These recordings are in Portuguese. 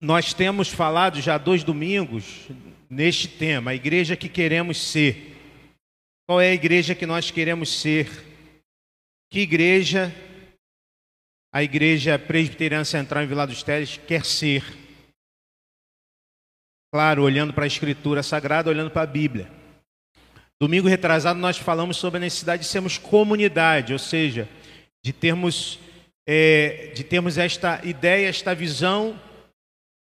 nós temos falado já dois domingos neste tema, a igreja que queremos ser. Qual é a igreja que nós queremos ser? Que igreja a igreja presbiteriana central em Vila dos Teles quer ser? Claro, olhando para a escritura sagrada, olhando para a Bíblia. Domingo retrasado nós falamos sobre a necessidade de sermos comunidade, ou seja, de termos, é, de termos esta ideia, esta visão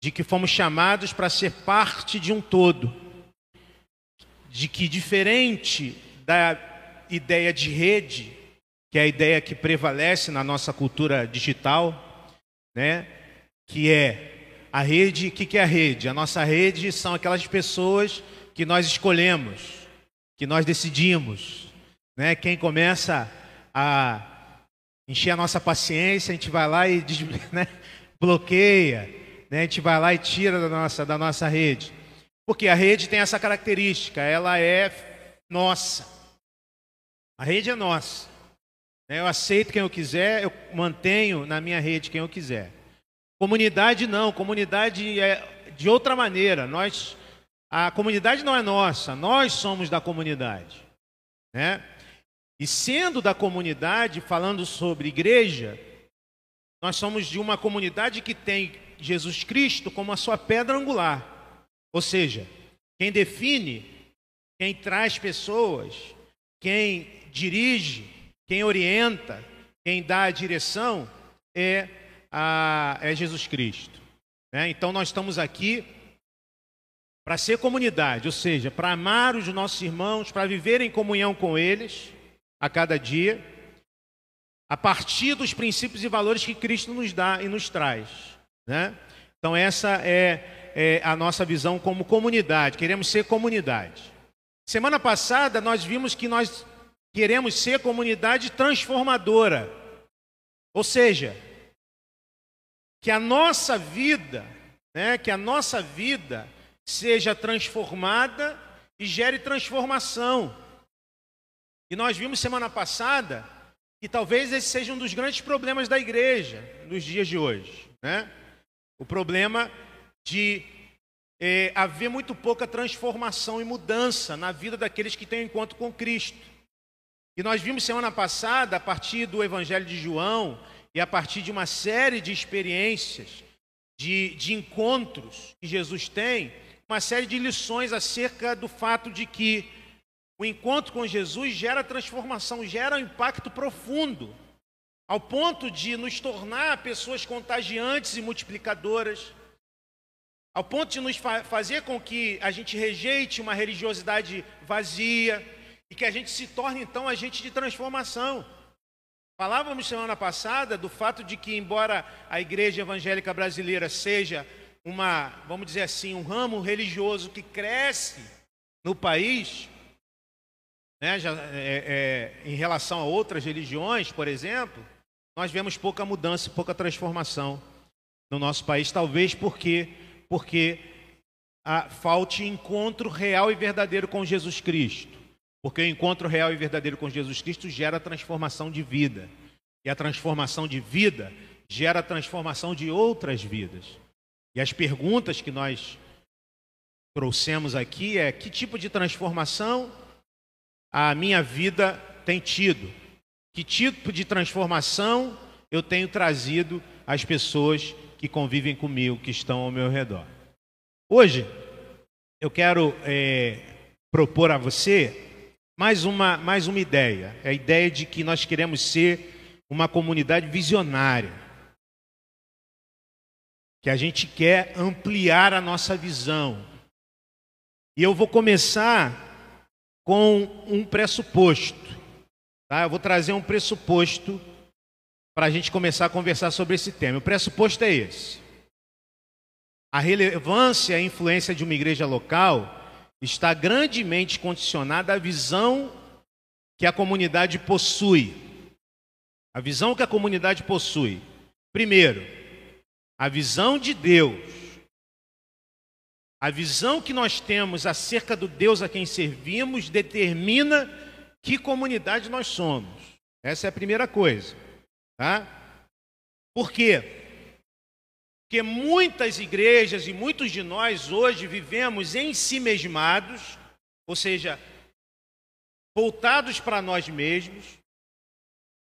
de que fomos chamados para ser parte de um todo, de que diferente da ideia de rede, que é a ideia que prevalece na nossa cultura digital, né? Que é a rede, o que, que é a rede? A nossa rede são aquelas pessoas que nós escolhemos, que nós decidimos, né? Quem começa a encher a nossa paciência, a gente vai lá e né? bloqueia, né? A gente vai lá e tira da nossa, da nossa rede. Porque a rede tem essa característica, ela é nossa. A rede é nossa. Né? Eu aceito quem eu quiser, eu mantenho na minha rede quem eu quiser. Comunidade não, comunidade é de outra maneira. Nós, a comunidade não é nossa, nós somos da comunidade, né? E sendo da comunidade, falando sobre igreja, nós somos de uma comunidade que tem Jesus Cristo como a sua pedra angular. Ou seja, quem define, quem traz pessoas, quem dirige, quem orienta, quem dá a direção é, a, é Jesus Cristo. Né? Então nós estamos aqui para ser comunidade, ou seja, para amar os nossos irmãos, para viver em comunhão com eles a cada dia, a partir dos princípios e valores que Cristo nos dá e nos traz. Né? Então, essa é, é a nossa visão como comunidade, queremos ser comunidade. Semana passada, nós vimos que nós queremos ser comunidade transformadora, ou seja, que a nossa vida, né, que a nossa vida seja transformada e gere transformação. E nós vimos semana passada que talvez esse seja um dos grandes problemas da igreja nos dias de hoje, né? O problema de é, haver muito pouca transformação e mudança na vida daqueles que têm um encontro com Cristo. E nós vimos semana passada, a partir do Evangelho de João e a partir de uma série de experiências, de, de encontros que Jesus tem, uma série de lições acerca do fato de que o encontro com Jesus gera transformação, gera um impacto profundo ao ponto de nos tornar pessoas contagiantes e multiplicadoras, ao ponto de nos fa fazer com que a gente rejeite uma religiosidade vazia e que a gente se torne então agente de transformação. Falávamos semana passada do fato de que, embora a igreja evangélica brasileira seja uma, vamos dizer assim, um ramo religioso que cresce no país, né, já, é, é, em relação a outras religiões, por exemplo, nós vemos pouca mudança, pouca transformação no nosso país, talvez porque porque a, falte encontro real e verdadeiro com Jesus Cristo. Porque o encontro real e verdadeiro com Jesus Cristo gera transformação de vida. E a transformação de vida gera transformação de outras vidas. E as perguntas que nós trouxemos aqui é: que tipo de transformação a minha vida tem tido? Que tipo de transformação eu tenho trazido às pessoas que convivem comigo, que estão ao meu redor? Hoje, eu quero é, propor a você mais uma, mais uma ideia. É a ideia de que nós queremos ser uma comunidade visionária. Que a gente quer ampliar a nossa visão. E eu vou começar com um pressuposto. Tá? Eu vou trazer um pressuposto para a gente começar a conversar sobre esse tema. O pressuposto é esse. A relevância e a influência de uma igreja local está grandemente condicionada à visão que a comunidade possui. A visão que a comunidade possui. Primeiro, a visão de Deus. A visão que nós temos acerca do Deus a quem servimos determina que comunidade nós somos. Essa é a primeira coisa. Tá? Por quê? Porque muitas igrejas e muitos de nós hoje vivemos em si mesmados, ou seja, voltados para nós mesmos,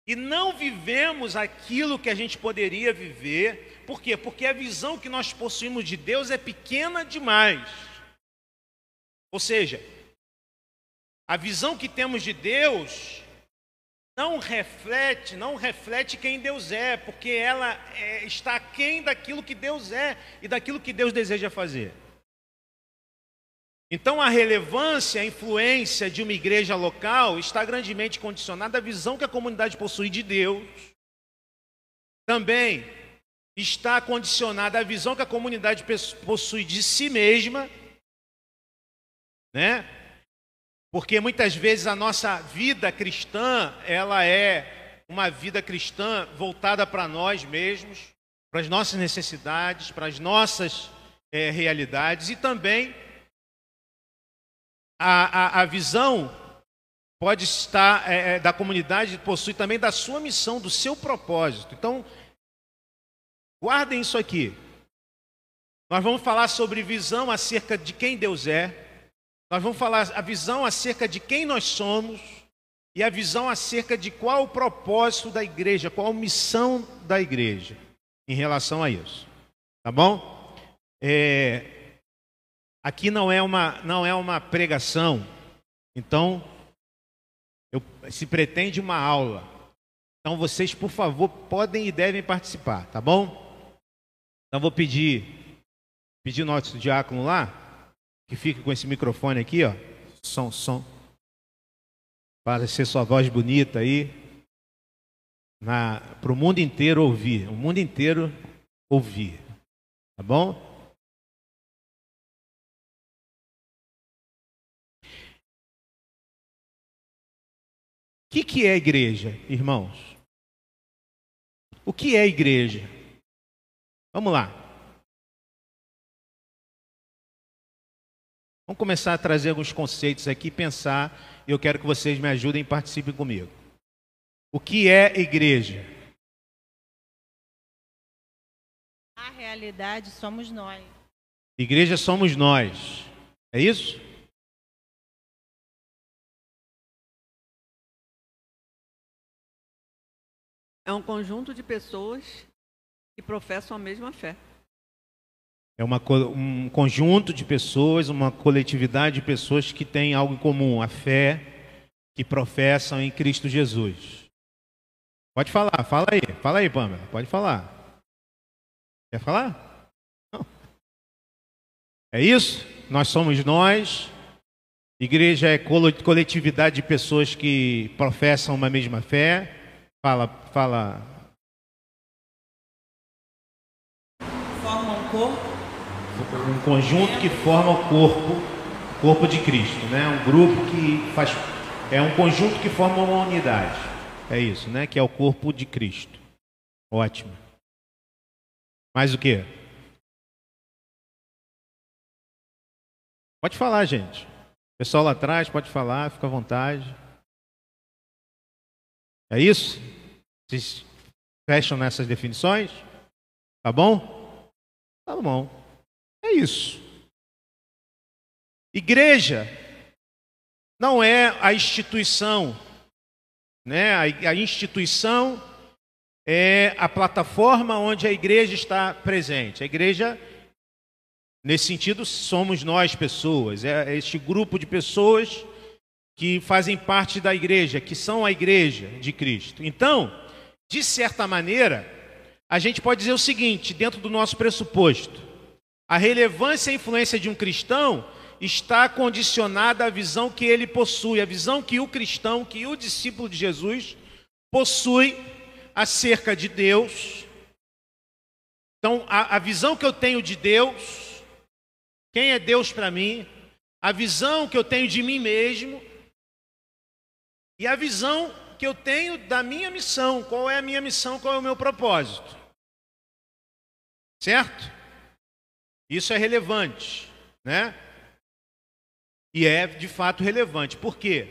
e não vivemos aquilo que a gente poderia viver. Por quê? Porque a visão que nós possuímos de Deus é pequena demais. Ou seja, a visão que temos de Deus não reflete, não reflete quem Deus é, porque ela é, está aquém daquilo que Deus é e daquilo que Deus deseja fazer. Então a relevância, a influência de uma igreja local está grandemente condicionada à visão que a comunidade possui de Deus. Também está condicionada à visão que a comunidade possui de si mesma, né? Porque muitas vezes a nossa vida cristã, ela é uma vida cristã voltada para nós mesmos, para as nossas necessidades, para as nossas é, realidades e também a, a, a visão pode estar é, da comunidade, possui também da sua missão, do seu propósito. Então, guardem isso aqui. Nós vamos falar sobre visão acerca de quem Deus é, nós vamos falar a visão acerca de quem nós somos e a visão acerca de qual o propósito da igreja, qual a missão da igreja em relação a isso. Tá bom? É, aqui não é uma não é uma pregação, então eu, se pretende uma aula. Então vocês, por favor, podem e devem participar, tá bom? Então vou pedir pedir nosso diácono lá que fique com esse microfone aqui, ó. Som, som. Para ser sua voz bonita aí. Para o mundo inteiro ouvir. O mundo inteiro ouvir. Tá bom? O que, que é igreja, irmãos? O que é igreja? Vamos lá. Vamos começar a trazer alguns conceitos aqui, pensar, e eu quero que vocês me ajudem e participem comigo. O que é igreja? A realidade somos nós. Igreja somos nós. É isso? É um conjunto de pessoas que professam a mesma fé. É uma, um conjunto de pessoas, uma coletividade de pessoas que têm algo em comum, a fé que professam em Cristo Jesus. Pode falar, fala aí, fala aí, Pamela, pode falar. Quer falar? Não. É isso? Nós somos nós. Igreja é coletividade de pessoas que professam uma mesma fé. Fala, fala. Formam um corpo um conjunto que forma o corpo, o corpo de Cristo, né? Um grupo que faz é um conjunto que forma uma unidade. É isso, né? Que é o corpo de Cristo. Ótimo. Mais o quê? Pode falar, gente. Pessoal lá atrás, pode falar, fica à vontade. É isso? Vocês fecham nessas definições? Tá bom? Tá bom. É isso. Igreja não é a instituição, né? A, instituição é a plataforma onde a igreja está presente. A igreja, nesse sentido, somos nós pessoas, é este grupo de pessoas que fazem parte da igreja, que são a igreja de Cristo. Então, de certa maneira, a gente pode dizer o seguinte, dentro do nosso pressuposto: a relevância e influência de um cristão está condicionada à visão que ele possui, a visão que o cristão, que o discípulo de Jesus possui acerca de Deus. Então, a, a visão que eu tenho de Deus, quem é Deus para mim, a visão que eu tenho de mim mesmo e a visão que eu tenho da minha missão, qual é a minha missão, qual é o meu propósito. Certo? Isso é relevante, né? E é de fato relevante. Por quê?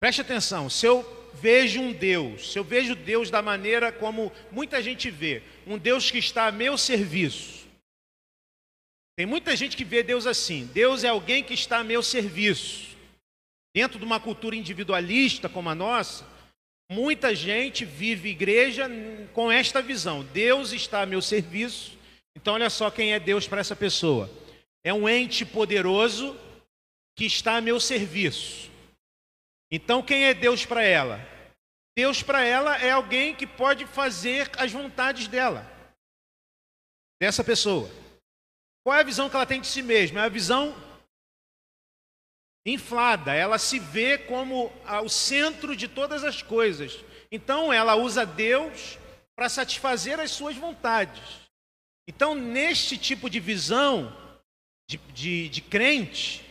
Preste atenção, se eu vejo um Deus, se eu vejo Deus da maneira como muita gente vê, um Deus que está a meu serviço. Tem muita gente que vê Deus assim: Deus é alguém que está a meu serviço. Dentro de uma cultura individualista como a nossa, muita gente vive igreja com esta visão: Deus está a meu serviço. Então, olha só quem é Deus para essa pessoa: é um ente poderoso que está a meu serviço. Então, quem é Deus para ela? Deus para ela é alguém que pode fazer as vontades dela, dessa pessoa. Qual é a visão que ela tem de si mesma? É a visão inflada, ela se vê como o centro de todas as coisas. Então, ela usa Deus para satisfazer as suas vontades. Então, neste tipo de visão de, de, de crente,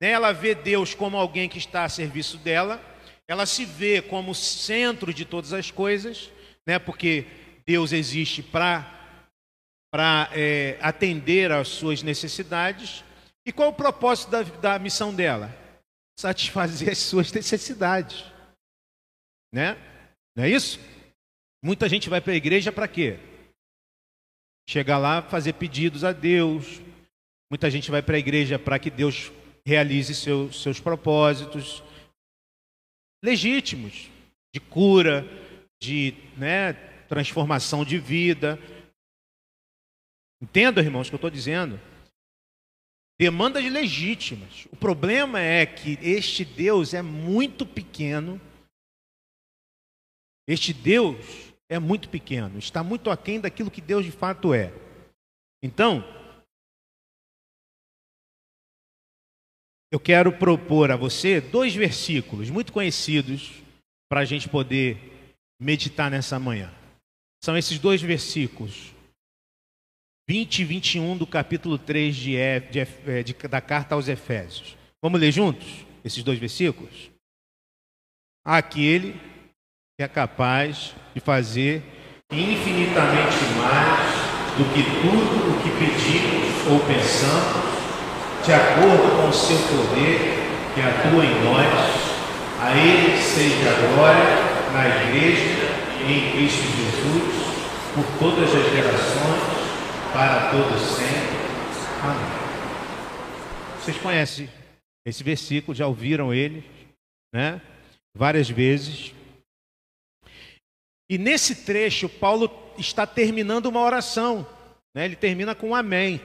né? Ela vê Deus como alguém que está a serviço dela, ela se vê como centro de todas as coisas, né? porque Deus existe para é, atender às suas necessidades. E qual o propósito da, da missão dela? Satisfazer as suas necessidades. Né? Não é isso? Muita gente vai para a igreja para quê? Chegar lá, fazer pedidos a Deus. Muita gente vai para a igreja para que Deus realize seu, seus propósitos legítimos de cura, de né, transformação de vida. Entenda, irmãos, o que eu estou dizendo? Demandas legítimas. O problema é que este Deus é muito pequeno. Este Deus é muito pequeno, está muito aquém daquilo que Deus de fato é. Então, eu quero propor a você dois versículos muito conhecidos para a gente poder meditar nessa manhã. São esses dois versículos, 20 e 21 do capítulo 3 de, de, é, de, da carta aos Efésios. Vamos ler juntos esses dois versículos? Aquele que é capaz de fazer infinitamente mais do que tudo o que pedimos ou pensamos de acordo com o seu poder que atua em nós, a Ele seja glória na Igreja e em Cristo Jesus, por todas as gerações, para todos sempre. Amém. Vocês conhecem esse versículo, já ouviram ele, né? Várias vezes. E nesse trecho, Paulo está terminando uma oração, né? Ele termina com um amém.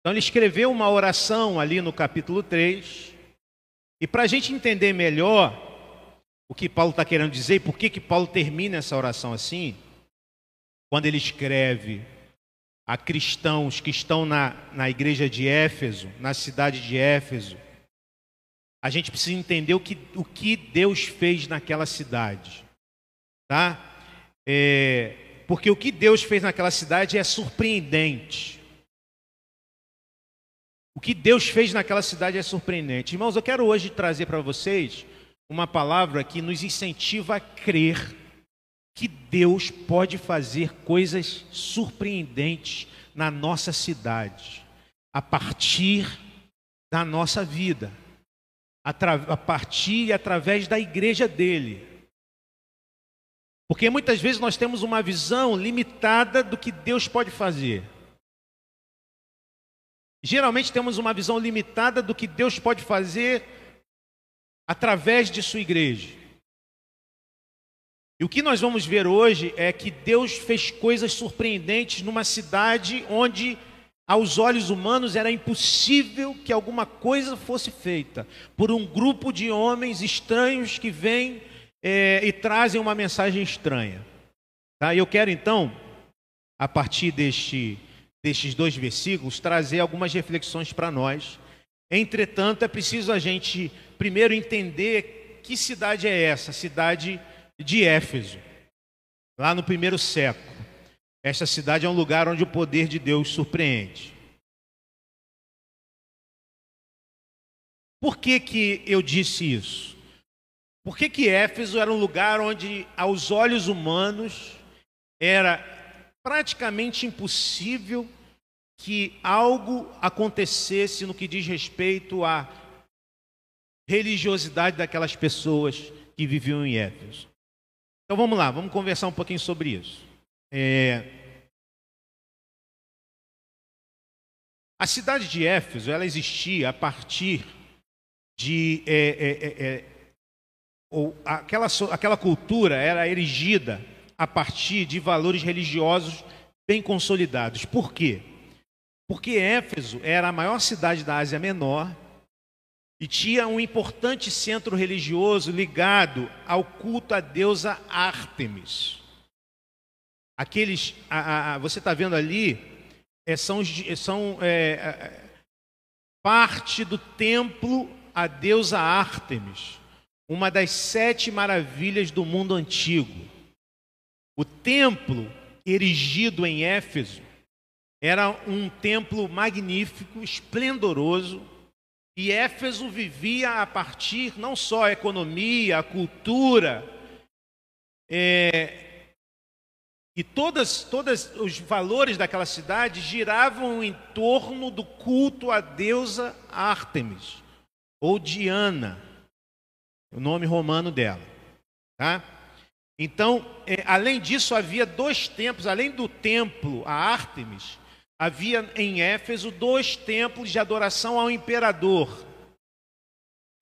Então ele escreveu uma oração ali no capítulo 3. E para a gente entender melhor o que Paulo está querendo dizer e por que, que Paulo termina essa oração assim, quando ele escreve a cristãos que estão na, na igreja de Éfeso, na cidade de Éfeso, a gente precisa entender o que, o que Deus fez naquela cidade. Tá? É, porque o que Deus fez naquela cidade é surpreendente. O que Deus fez naquela cidade é surpreendente. Irmãos, eu quero hoje trazer para vocês uma palavra que nos incentiva a crer que Deus pode fazer coisas surpreendentes na nossa cidade, a partir da nossa vida, a partir e através da igreja dele. Porque muitas vezes nós temos uma visão limitada do que Deus pode fazer. Geralmente temos uma visão limitada do que Deus pode fazer através de sua igreja. E o que nós vamos ver hoje é que Deus fez coisas surpreendentes numa cidade onde, aos olhos humanos, era impossível que alguma coisa fosse feita por um grupo de homens estranhos que vêm é, e trazem uma mensagem estranha. Tá? Eu quero então, a partir deste destes dois versículos, trazer algumas reflexões para nós. Entretanto, é preciso a gente primeiro entender que cidade é essa, cidade de Éfeso, lá no primeiro século. Esta cidade é um lugar onde o poder de Deus surpreende. Por que, que eu disse isso? Por que, que Éfeso era um lugar onde, aos olhos humanos, era praticamente impossível que algo acontecesse no que diz respeito à religiosidade daquelas pessoas que viviam em Éfeso. Então vamos lá, vamos conversar um pouquinho sobre isso. É... A cidade de Éfeso, ela existia a partir de é, é, é, é ou aquela, aquela cultura era erigida a partir de valores religiosos bem consolidados. Por quê? Porque Éfeso era a maior cidade da Ásia Menor e tinha um importante centro religioso ligado ao culto à deusa Ártemis. Aqueles, a, a, você está vendo ali, é, são, são é, é, parte do templo à deusa Ártemis, uma das sete maravilhas do mundo antigo. O templo erigido em Éfeso era um templo magnífico, esplendoroso, e Éfeso vivia a partir não só a economia, a cultura, é, e todas, todos os valores daquela cidade giravam em torno do culto à deusa Ártemis, ou Diana, o nome romano dela. Tá? Então, é, além disso, havia dois templos, além do templo a Ártemis, havia em Éfeso dois templos de adoração ao imperador.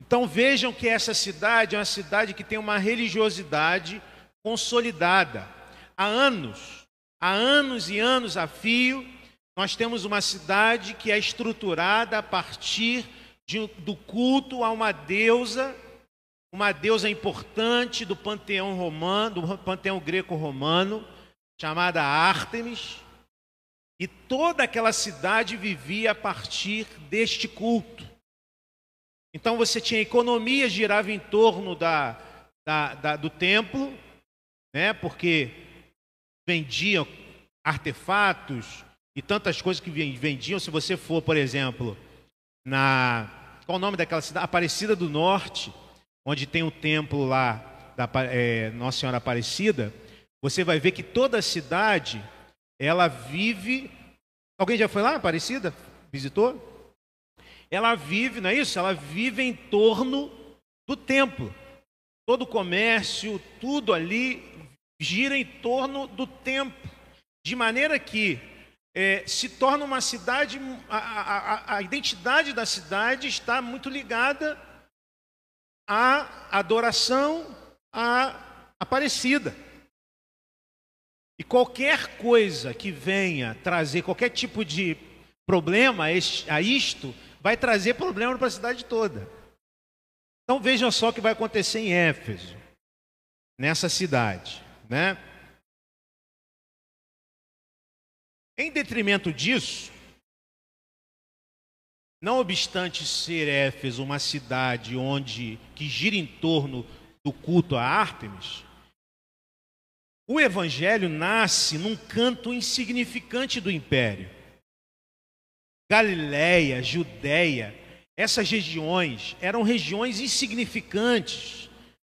Então vejam que essa cidade é uma cidade que tem uma religiosidade consolidada. Há anos, há anos e anos a fio, nós temos uma cidade que é estruturada a partir de, do culto a uma deusa, uma deusa importante do panteão romano, do panteão greco-romano, chamada Ártemis. E toda aquela cidade vivia a partir deste culto. Então você tinha economia, girava em torno da, da, da, do templo, né? porque vendiam artefatos e tantas coisas que vendiam. Se você for, por exemplo, na. Qual o nome daquela cidade? Aparecida do Norte, onde tem o templo lá da é, Nossa Senhora Aparecida, você vai ver que toda a cidade ela vive. Alguém já foi lá, Aparecida? Visitou? Ela vive, não é isso? Ela vive em torno do templo. Todo o comércio, tudo ali gira em torno do templo. De maneira que é, se torna uma cidade, a, a, a identidade da cidade está muito ligada à adoração à Aparecida. E qualquer coisa que venha trazer qualquer tipo de problema a isto, vai trazer problema para a cidade toda. Então vejam só o que vai acontecer em Éfeso, nessa cidade, né? Em detrimento disso, não obstante ser Éfeso uma cidade onde que gira em torno do culto a Ártemis, o evangelho nasce num canto insignificante do império. Galiléia, Judéia, essas regiões eram regiões insignificantes,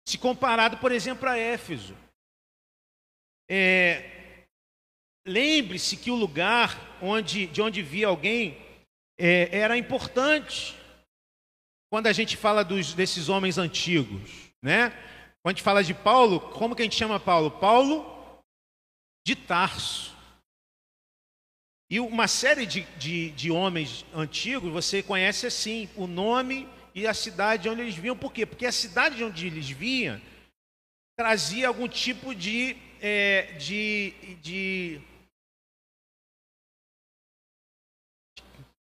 se comparado, por exemplo, a Éfeso. É, Lembre-se que o lugar onde, de onde via alguém é, era importante. Quando a gente fala dos, desses homens antigos, né? Quando a gente fala de Paulo, como que a gente chama Paulo? Paulo de Tarso. E uma série de, de, de homens antigos, você conhece assim, o nome e a cidade onde eles vinham. Por quê? Porque a cidade onde eles vinham trazia algum tipo de, é, de, de.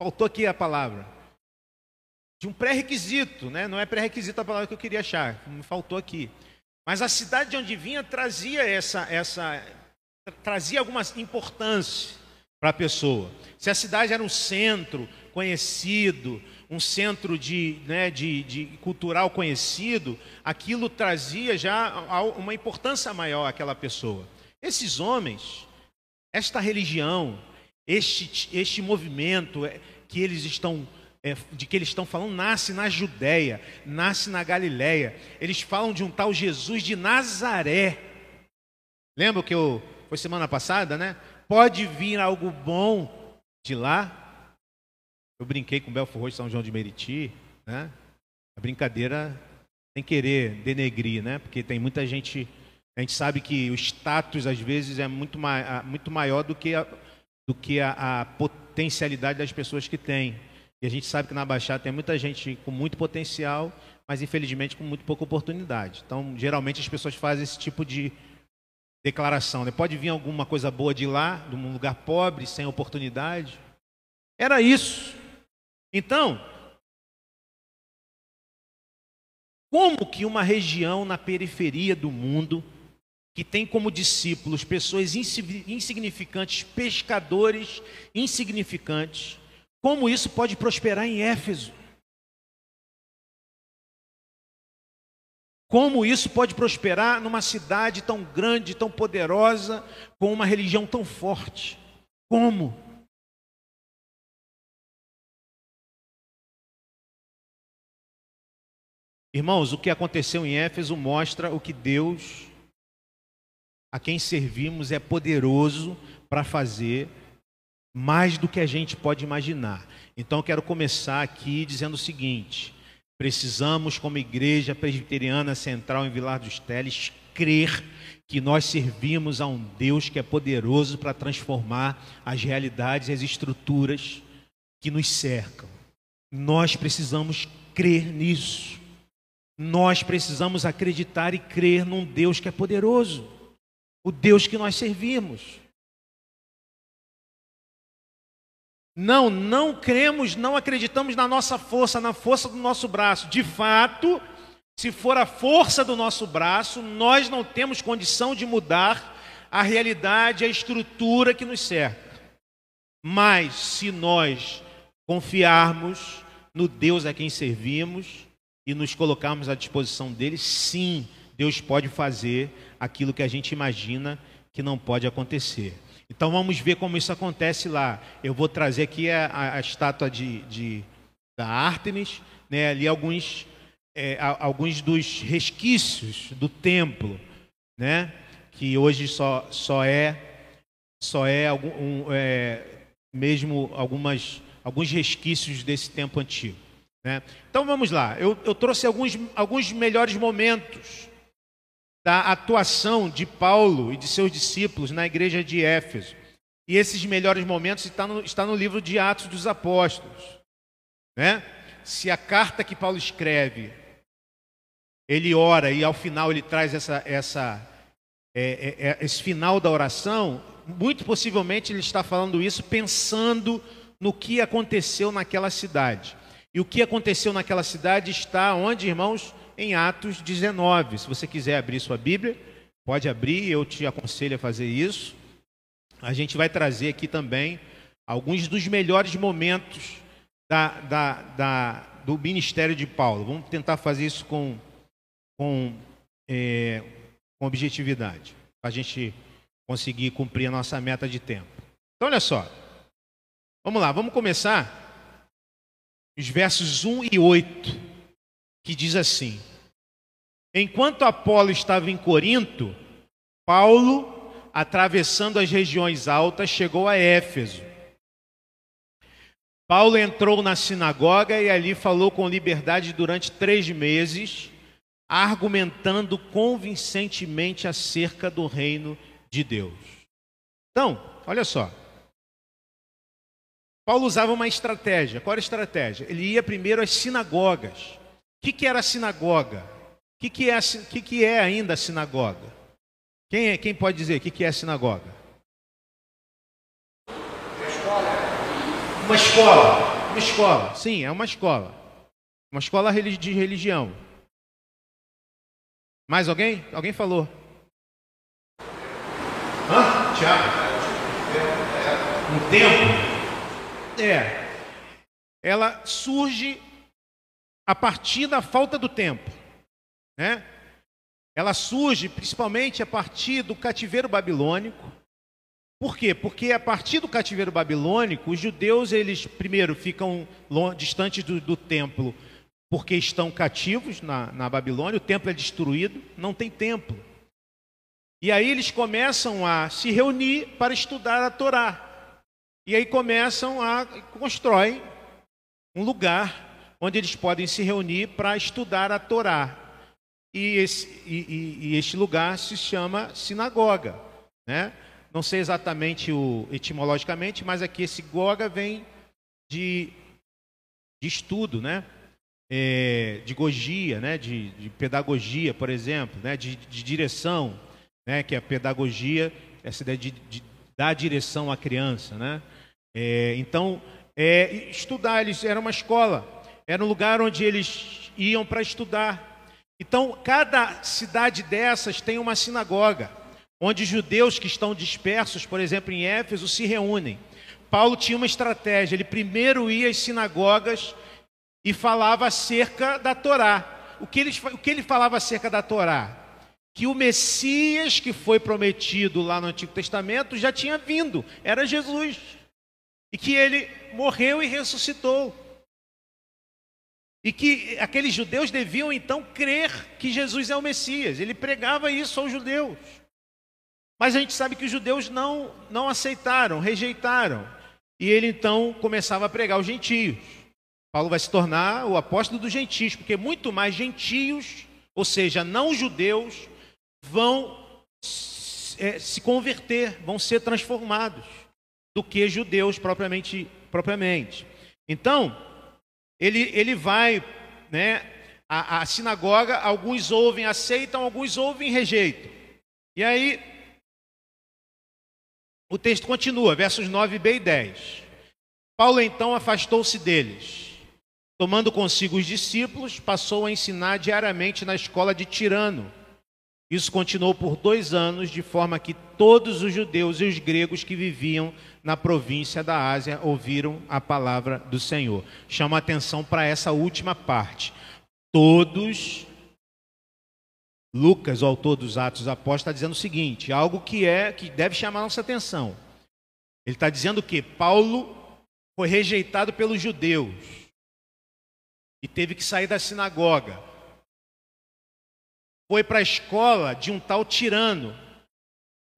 Faltou aqui a palavra. De um pré-requisito, né? não é pré-requisito a palavra que eu queria achar, me faltou aqui. Mas a cidade de onde vinha trazia essa, essa trazia alguma importância para a pessoa. Se a cidade era um centro conhecido, um centro de, né, de, de, cultural conhecido, aquilo trazia já uma importância maior àquela pessoa. Esses homens, esta religião, este, este movimento é, que eles estão é, de que eles estão falando nasce na Judéia, nasce na Galiléia. Eles falam de um tal Jesus de Nazaré. Lembra que eu, foi semana passada, né? Pode vir algo bom de lá. Eu brinquei com Belfort Roxo, São João de Meriti, né? A brincadeira sem querer denegrir, né? Porque tem muita gente, a gente sabe que o status às vezes é muito, ma muito maior do que, a, do que a, a potencialidade das pessoas que têm. E a gente sabe que na Baixada tem muita gente com muito potencial, mas infelizmente com muito pouca oportunidade. Então, geralmente as pessoas fazem esse tipo de declaração. Né? Pode vir alguma coisa boa de lá, de um lugar pobre, sem oportunidade. Era isso. Então, como que uma região na periferia do mundo, que tem como discípulos pessoas insignificantes, pescadores insignificantes, como isso pode prosperar em Éfeso? Como isso pode prosperar numa cidade tão grande, tão poderosa, com uma religião tão forte? Como? Irmãos, o que aconteceu em Éfeso mostra o que Deus, a quem servimos, é poderoso para fazer mais do que a gente pode imaginar. Então quero começar aqui dizendo o seguinte: precisamos, como igreja presbiteriana central em Vilar dos Teles, crer que nós servimos a um Deus que é poderoso para transformar as realidades e as estruturas que nos cercam. Nós precisamos crer nisso. Nós precisamos acreditar e crer num Deus que é poderoso, o Deus que nós servimos. Não, não cremos, não acreditamos na nossa força, na força do nosso braço. De fato, se for a força do nosso braço, nós não temos condição de mudar a realidade, a estrutura que nos cerca. Mas se nós confiarmos no Deus a quem servimos, e nos colocarmos à disposição dele, sim, Deus pode fazer aquilo que a gente imagina que não pode acontecer. Então vamos ver como isso acontece lá. Eu vou trazer aqui a, a, a estátua de, de, da Artemis, né, ali alguns, é, alguns dos resquícios do templo, né, que hoje só, só é só é, algum, um, é mesmo algumas, alguns resquícios desse tempo antigo. Né? Então vamos lá, eu, eu trouxe alguns, alguns melhores momentos da atuação de Paulo e de seus discípulos na igreja de Éfeso. E esses melhores momentos estão no, está no livro de Atos dos Apóstolos. Né? Se a carta que Paulo escreve, ele ora e ao final ele traz essa, essa, é, é, é esse final da oração, muito possivelmente ele está falando isso pensando no que aconteceu naquela cidade. E o que aconteceu naquela cidade está onde, irmãos? Em Atos 19. Se você quiser abrir sua Bíblia, pode abrir, eu te aconselho a fazer isso. A gente vai trazer aqui também alguns dos melhores momentos da, da, da, do ministério de Paulo. Vamos tentar fazer isso com, com, é, com objetividade, para a gente conseguir cumprir a nossa meta de tempo. Então, olha só. Vamos lá, vamos começar os versos 1 e 8, que diz assim: Enquanto Apolo estava em Corinto, Paulo, atravessando as regiões altas, chegou a Éfeso. Paulo entrou na sinagoga e ali falou com liberdade durante três meses, argumentando convincentemente acerca do reino de Deus. Então, olha só. Paulo usava uma estratégia. Qual era a estratégia? Ele ia primeiro às sinagogas. O que, que era a sinagoga? O que, que, é, que, que é ainda a sinagoga? Quem, é, quem pode dizer o que, que é a sinagoga? Uma escola. Uma escola. Sim, é uma escola. Uma escola de religião. Mais alguém? Alguém falou? Hã? Tiago? Um templo? É. Ela surge a partir da falta do tempo, né? Ela surge principalmente a partir do cativeiro babilônico. Por quê? Porque a partir do cativeiro babilônico, os judeus eles primeiro ficam distantes do, do templo, porque estão cativos na, na Babilônia. O templo é destruído, não tem templo. E aí eles começam a se reunir para estudar a Torá. E aí começam a constroem um lugar onde eles podem se reunir para estudar a Torá. e, esse, e, e, e este lugar se chama sinagoga. Né? Não sei exatamente o, etimologicamente, mas aqui esse goga vem de, de estudo, né? É, de gogia, né? De, de, pedagogia, por exemplo, né? de, de direção, né? que é a pedagogia, essa ideia de, de dar direção à criança. Né? É, então, é, estudar, eles era uma escola, era um lugar onde eles iam para estudar. Então, cada cidade dessas tem uma sinagoga, onde judeus que estão dispersos, por exemplo, em Éfeso, se reúnem. Paulo tinha uma estratégia, ele primeiro ia às sinagogas e falava acerca da Torá. O que o que ele falava acerca da Torá? Que o Messias que foi prometido lá no Antigo Testamento já tinha vindo, era Jesus. E que ele morreu e ressuscitou. E que aqueles judeus deviam então crer que Jesus é o Messias. Ele pregava isso aos judeus. Mas a gente sabe que os judeus não, não aceitaram, rejeitaram. E ele então começava a pregar os gentios. Paulo vai se tornar o apóstolo dos gentios, porque muito mais gentios, ou seja, não judeus, vão é, se converter, vão ser transformados, do que judeus propriamente. propriamente. Então, ele, ele vai, né? A, sinagoga, alguns ouvem, aceitam, alguns ouvem, rejeitam. E aí, o texto continua, versos 9b e 10. Paulo então afastou-se deles. Tomando consigo os discípulos, passou a ensinar diariamente na escola de Tirano. Isso continuou por dois anos, de forma que todos os judeus e os gregos que viviam na província da Ásia ouviram a palavra do Senhor. Chama atenção para essa última parte. Todos, Lucas, o autor dos Atos Apóstolos, está dizendo o seguinte: algo que é que deve chamar nossa atenção. Ele está dizendo que Paulo foi rejeitado pelos judeus e teve que sair da sinagoga. Foi para a escola de um tal tirano,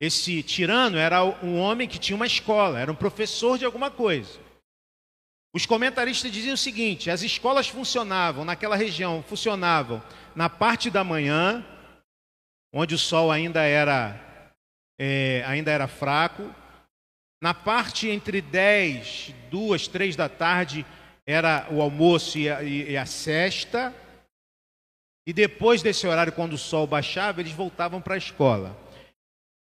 esse tirano era um homem que tinha uma escola, era um professor de alguma coisa. Os comentaristas diziam o seguinte: as escolas funcionavam naquela região, funcionavam na parte da manhã, onde o sol ainda era, é, ainda era fraco. Na parte entre 10, 2, 3 da tarde era o almoço e a, e a. E depois desse horário, quando o sol baixava, eles voltavam para a escola.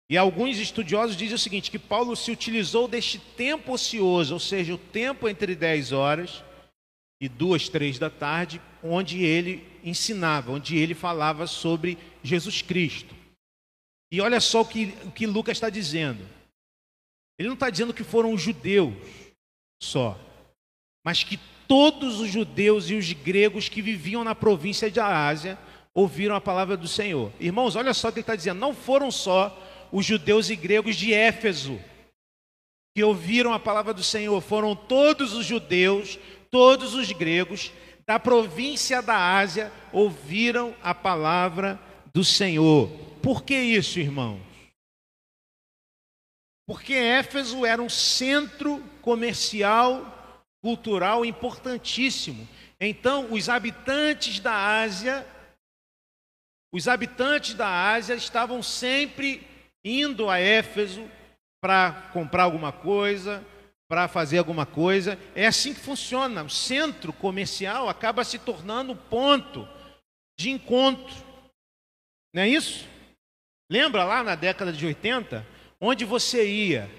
E alguns estudiosos dizem o seguinte: que Paulo se utilizou deste tempo ocioso, ou seja, o tempo entre 10 horas e 2, 3 da tarde, onde ele ensinava, onde ele falava sobre Jesus Cristo. E olha só o que, o que Lucas está dizendo. Ele não está dizendo que foram os judeus só, mas que todos os judeus e os gregos que viviam na província de Ásia ouviram a palavra do Senhor. Irmãos, olha só o que ele está dizendo: não foram só os judeus e gregos de Éfeso, que ouviram a palavra do Senhor, foram todos os judeus, todos os gregos da província da Ásia ouviram a palavra do Senhor. Por que isso, irmãos? Porque Éfeso era um centro comercial, cultural importantíssimo. Então, os habitantes da Ásia, os habitantes da Ásia estavam sempre indo a Éfeso para comprar alguma coisa, para fazer alguma coisa. É assim que funciona. O centro comercial acaba se tornando ponto de encontro. Não é isso? Lembra lá na década de 80, onde você ia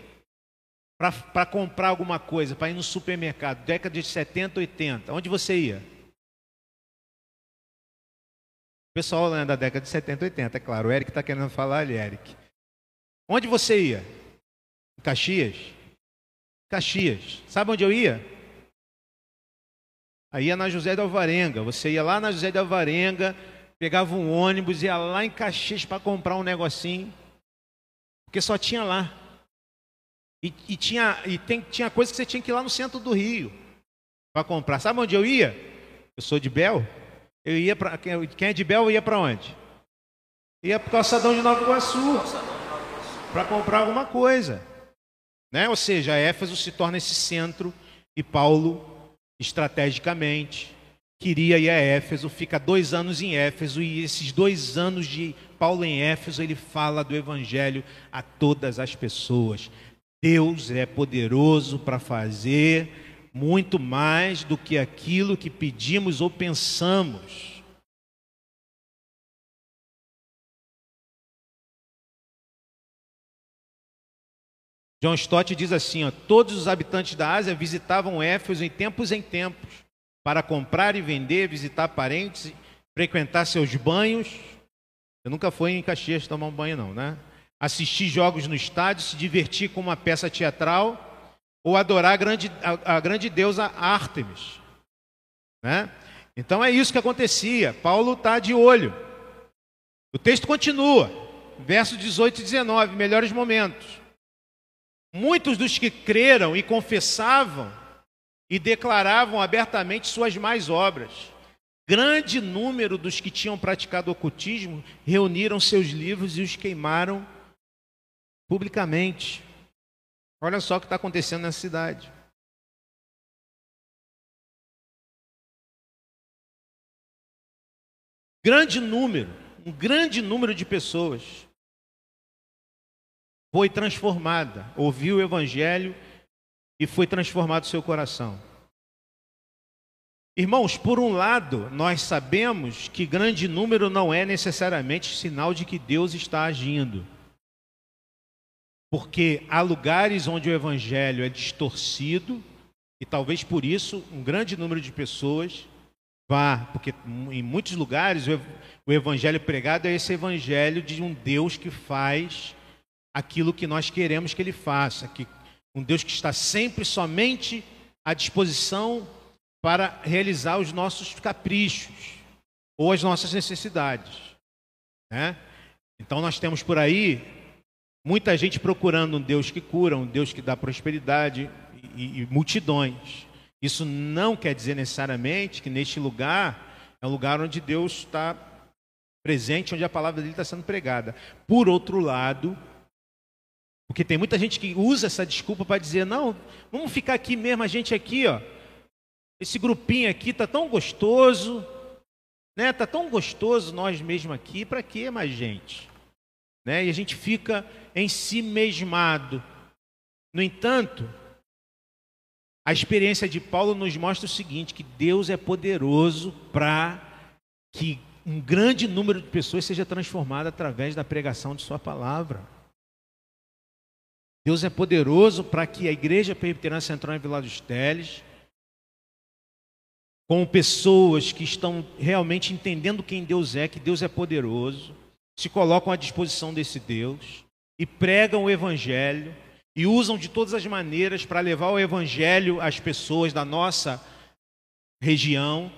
para comprar alguma coisa, para ir no supermercado, década de 70, 80, onde você ia? pessoal né, da década de 70, 80, é claro. O Eric está querendo falar ali, Eric. Onde você ia? Em Caxias? Caxias. Sabe onde eu ia? Aí ia na José de Alvarenga. Você ia lá na José de Alvarenga, pegava um ônibus, ia lá em Caxias para comprar um negocinho. Porque só tinha lá. E, e tinha, e tem, tinha coisa que você tinha que ir lá no centro do Rio para comprar. Sabe onde eu ia? Eu sou de Bel. Eu ia para quem é de Bel ia para onde? Ia para o calçadão de Nova Iguaçu para comprar alguma coisa. Né? Ou seja, Éfeso se torna esse centro e Paulo, estrategicamente, queria ir a Éfeso, fica dois anos em Éfeso, e esses dois anos de Paulo em Éfeso, ele fala do Evangelho a todas as pessoas. Deus é poderoso para fazer muito mais do que aquilo que pedimos ou pensamos. John Stott diz assim: ó, todos os habitantes da Ásia visitavam Éfeso em tempos em tempos para comprar e vender, visitar parentes, frequentar seus banhos. Eu nunca fui em Caxias tomar um banho, não, né? Assistir jogos no estádio, se divertir com uma peça teatral ou adorar a grande, a, a grande deusa Ártemis, né? Então é isso que acontecia. Paulo está de olho. O texto continua, verso 18 e 19, melhores momentos. Muitos dos que creram e confessavam e declaravam abertamente suas mais obras. Grande número dos que tinham praticado ocultismo reuniram seus livros e os queimaram publicamente. Olha só o que está acontecendo na cidade. Grande número, um grande número de pessoas foi transformada, ouviu o Evangelho e foi transformado seu coração. Irmãos, por um lado, nós sabemos que grande número não é necessariamente sinal de que Deus está agindo. Porque há lugares onde o evangelho é distorcido, e talvez por isso um grande número de pessoas vá, porque em muitos lugares o evangelho pregado é esse evangelho de um Deus que faz aquilo que nós queremos que ele faça, que um Deus que está sempre somente à disposição para realizar os nossos caprichos ou as nossas necessidades. Né? Então nós temos por aí muita gente procurando um Deus que cura, um Deus que dá prosperidade e, e multidões. Isso não quer dizer necessariamente que neste lugar é um lugar onde Deus está presente, onde a palavra dele está sendo pregada. Por outro lado, porque tem muita gente que usa essa desculpa para dizer: não, vamos ficar aqui mesmo, a gente aqui, ó. Esse grupinho aqui tá tão gostoso, né? Tá tão gostoso nós mesmos aqui, para que mais gente? Né? E a gente fica em si mesmado. No entanto, a experiência de Paulo nos mostra o seguinte: que Deus é poderoso para que um grande número de pessoas seja transformado através da pregação de Sua palavra. Deus é poderoso para que a Igreja Presbiteriana Central em Vila dos Teles, com pessoas que estão realmente entendendo quem Deus é, que Deus é poderoso, se colocam à disposição desse Deus e pregam o Evangelho e usam de todas as maneiras para levar o Evangelho às pessoas da nossa região.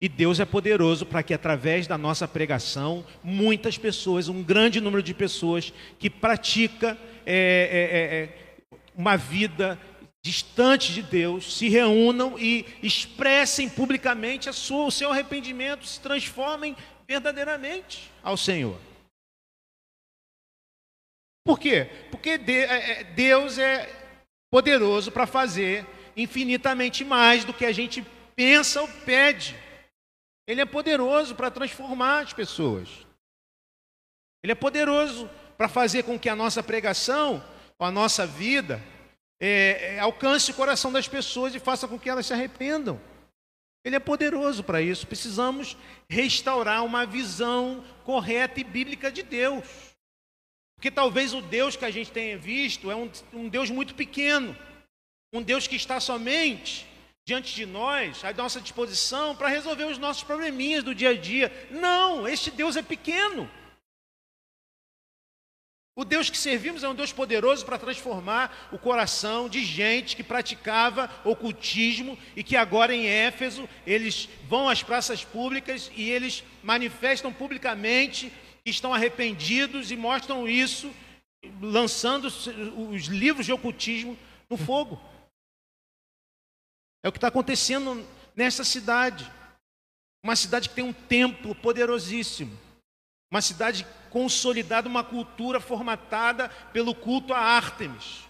E Deus é poderoso para que, através da nossa pregação, muitas pessoas, um grande número de pessoas que pratica é é, é, é, uma vida distante de Deus, se reúnam e expressem publicamente sua, o seu arrependimento, se transformem verdadeiramente ao Senhor. Por quê? Porque Deus é poderoso para fazer infinitamente mais do que a gente pensa ou pede. Ele é poderoso para transformar as pessoas. Ele é poderoso para fazer com que a nossa pregação, a nossa vida, é, é, alcance o coração das pessoas e faça com que elas se arrependam. Ele é poderoso para isso. Precisamos restaurar uma visão correta e bíblica de Deus. Porque talvez o Deus que a gente tenha visto é um, um Deus muito pequeno, um Deus que está somente diante de nós, à nossa disposição, para resolver os nossos probleminhas do dia a dia. Não, este Deus é pequeno. O Deus que servimos é um Deus poderoso para transformar o coração de gente que praticava ocultismo e que agora em Éfeso eles vão às praças públicas e eles manifestam publicamente que estão arrependidos e mostram isso lançando os livros de ocultismo no fogo. É o que está acontecendo nessa cidade. Uma cidade que tem um templo poderosíssimo. Uma cidade consolidada, uma cultura formatada pelo culto a Ártemis.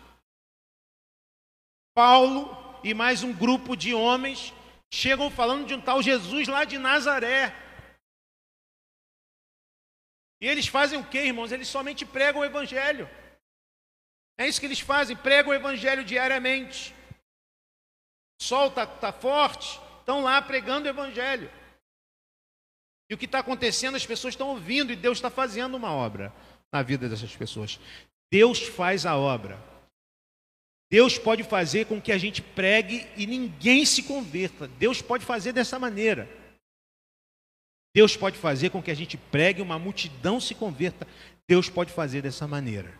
Paulo e mais um grupo de homens chegam falando de um tal Jesus lá de Nazaré. E eles fazem o que, irmãos? Eles somente pregam o Evangelho. É isso que eles fazem, pregam o Evangelho diariamente. Sol está tá forte, estão lá pregando o Evangelho. E o que está acontecendo, as pessoas estão ouvindo e Deus está fazendo uma obra na vida dessas pessoas. Deus faz a obra. Deus pode fazer com que a gente pregue e ninguém se converta. Deus pode fazer dessa maneira. Deus pode fazer com que a gente pregue e uma multidão se converta. Deus pode fazer dessa maneira.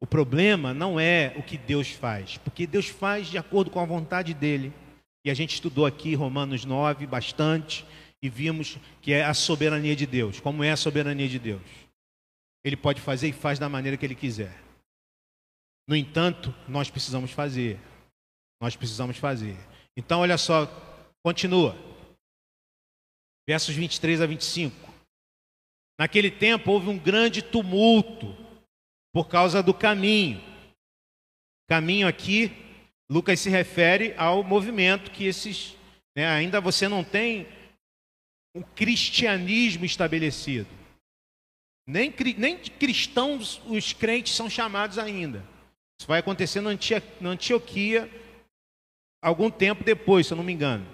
O problema não é o que Deus faz, porque Deus faz de acordo com a vontade dele. E a gente estudou aqui Romanos 9 bastante e vimos que é a soberania de Deus. Como é a soberania de Deus? Ele pode fazer e faz da maneira que ele quiser. No entanto, nós precisamos fazer. Nós precisamos fazer. Então, olha só, continua. Versos 23 a 25. Naquele tempo houve um grande tumulto por causa do caminho. Caminho aqui, Lucas se refere ao movimento que esses. Né, ainda você não tem um cristianismo estabelecido. Nem, nem cristãos os crentes são chamados ainda. Isso vai acontecer na Antioquia algum tempo depois, se eu não me engano.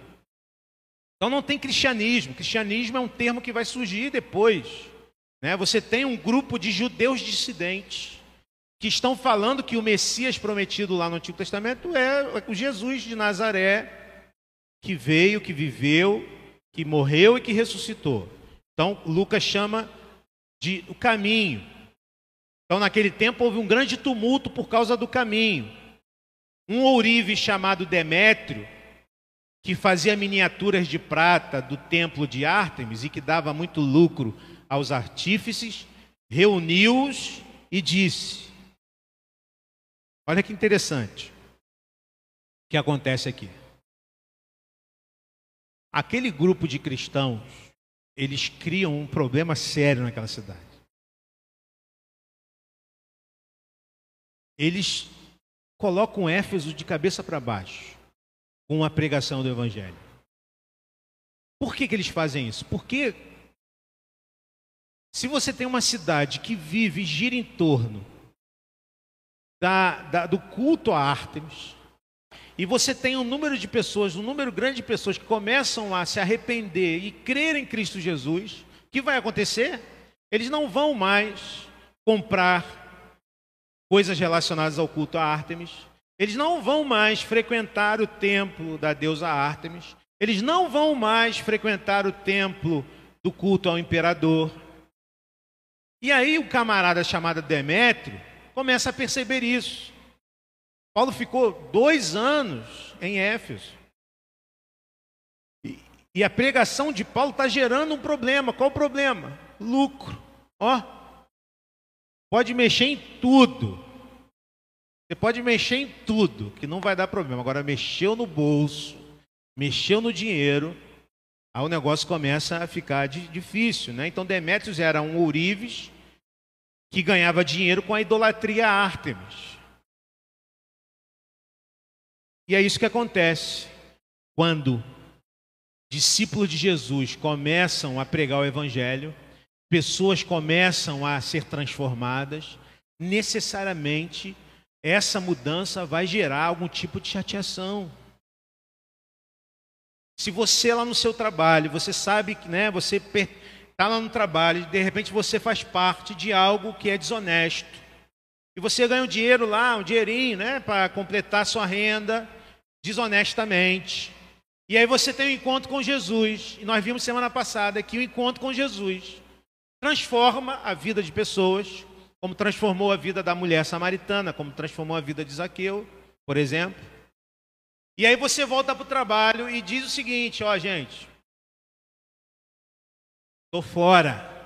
Então não tem cristianismo. Cristianismo é um termo que vai surgir depois. Né? Você tem um grupo de judeus dissidentes que estão falando que o Messias prometido lá no Antigo Testamento é o Jesus de Nazaré, que veio, que viveu, que morreu e que ressuscitou. Então Lucas chama de o caminho. Então, naquele tempo, houve um grande tumulto por causa do caminho. Um ourive chamado Demétrio, que fazia miniaturas de prata do templo de Ártemis e que dava muito lucro aos artífices, reuniu-os e disse: Olha que interessante o que acontece aqui. Aquele grupo de cristãos, eles criam um problema sério naquela cidade. eles colocam Éfeso de cabeça para baixo com a pregação do Evangelho. Por que, que eles fazem isso? Porque se você tem uma cidade que vive e gira em torno da, da, do culto a Ártemis, e você tem um número de pessoas, um número grande de pessoas que começam a se arrepender e crer em Cristo Jesus, o que vai acontecer? Eles não vão mais comprar coisas relacionadas ao culto a Ártemis. Eles não vão mais frequentar o templo da deusa Ártemis. Eles não vão mais frequentar o templo do culto ao imperador. E aí o camarada chamado Demétrio começa a perceber isso. Paulo ficou dois anos em Éfeso. E, e a pregação de Paulo está gerando um problema. Qual o problema? Lucro. Ó, Pode mexer em tudo. Você pode mexer em tudo, que não vai dar problema. Agora, mexeu no bolso, mexeu no dinheiro, aí o negócio começa a ficar difícil. Né? Então, Demétrios era um ourives que ganhava dinheiro com a idolatria Ártemis. E é isso que acontece quando discípulos de Jesus começam a pregar o Evangelho pessoas começam a ser transformadas, necessariamente essa mudança vai gerar algum tipo de chateação. Se você lá no seu trabalho, você sabe que né, você está lá no trabalho de repente você faz parte de algo que é desonesto. E você ganha um dinheiro lá, um dinheirinho, né, para completar sua renda desonestamente. E aí você tem um encontro com Jesus. E nós vimos semana passada aqui o encontro com Jesus transforma a vida de pessoas, como transformou a vida da mulher samaritana, como transformou a vida de Zaqueu, por exemplo. E aí você volta para o trabalho e diz o seguinte: ó, gente, estou fora.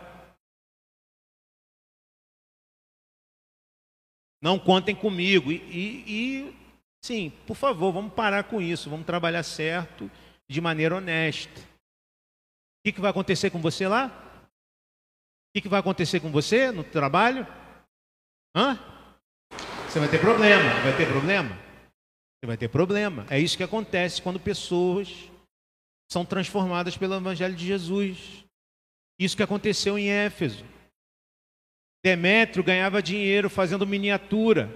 Não contem comigo. E, e, e, sim, por favor, vamos parar com isso. Vamos trabalhar certo, de maneira honesta. O que, que vai acontecer com você lá? O que, vai acontecer com você no trabalho? Hã? Você vai ter problema, vai ter problema. Você vai ter problema. É isso que acontece quando pessoas são transformadas pelo Evangelho de Jesus. Isso que aconteceu em Éfeso. Demétrio ganhava dinheiro fazendo miniatura.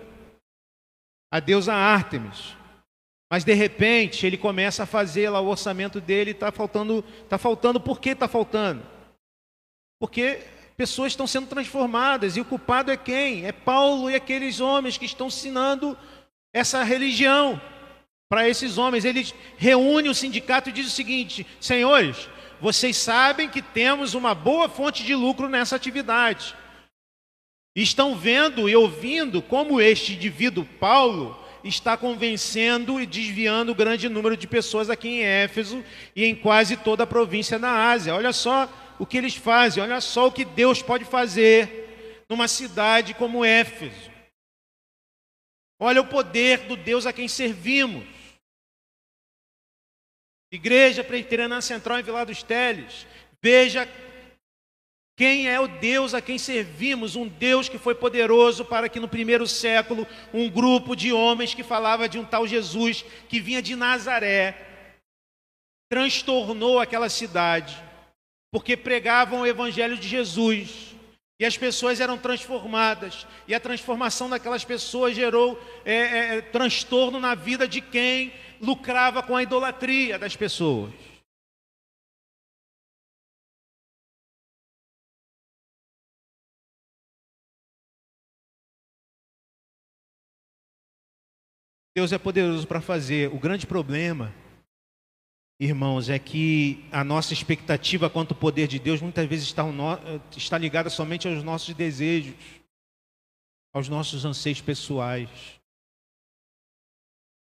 A deusa Ártemis. Mas de repente ele começa a fazer lá o orçamento dele, está faltando, está faltando, por que está faltando? Porque pessoas estão sendo transformadas e o culpado é quem? É Paulo e aqueles homens que estão ensinando essa religião para esses homens. Ele reúne o sindicato e diz o seguinte: senhores, vocês sabem que temos uma boa fonte de lucro nessa atividade. Estão vendo e ouvindo como este indivíduo, Paulo, está convencendo e desviando grande número de pessoas aqui em Éfeso e em quase toda a província da Ásia. Olha só o que eles fazem, olha só o que Deus pode fazer numa cidade como Éfeso. Olha o poder do Deus a quem servimos. Igreja Presbiteriana Central em Vila dos Teles, veja quem é o Deus a quem servimos? Um Deus que foi poderoso para que no primeiro século um grupo de homens que falava de um tal Jesus que vinha de Nazaré transtornou aquela cidade, porque pregavam o evangelho de Jesus. E as pessoas eram transformadas, e a transformação daquelas pessoas gerou é, é, transtorno na vida de quem lucrava com a idolatria das pessoas. Deus é poderoso para fazer. O grande problema, irmãos, é que a nossa expectativa quanto ao poder de Deus muitas vezes está, está ligada somente aos nossos desejos, aos nossos anseios pessoais.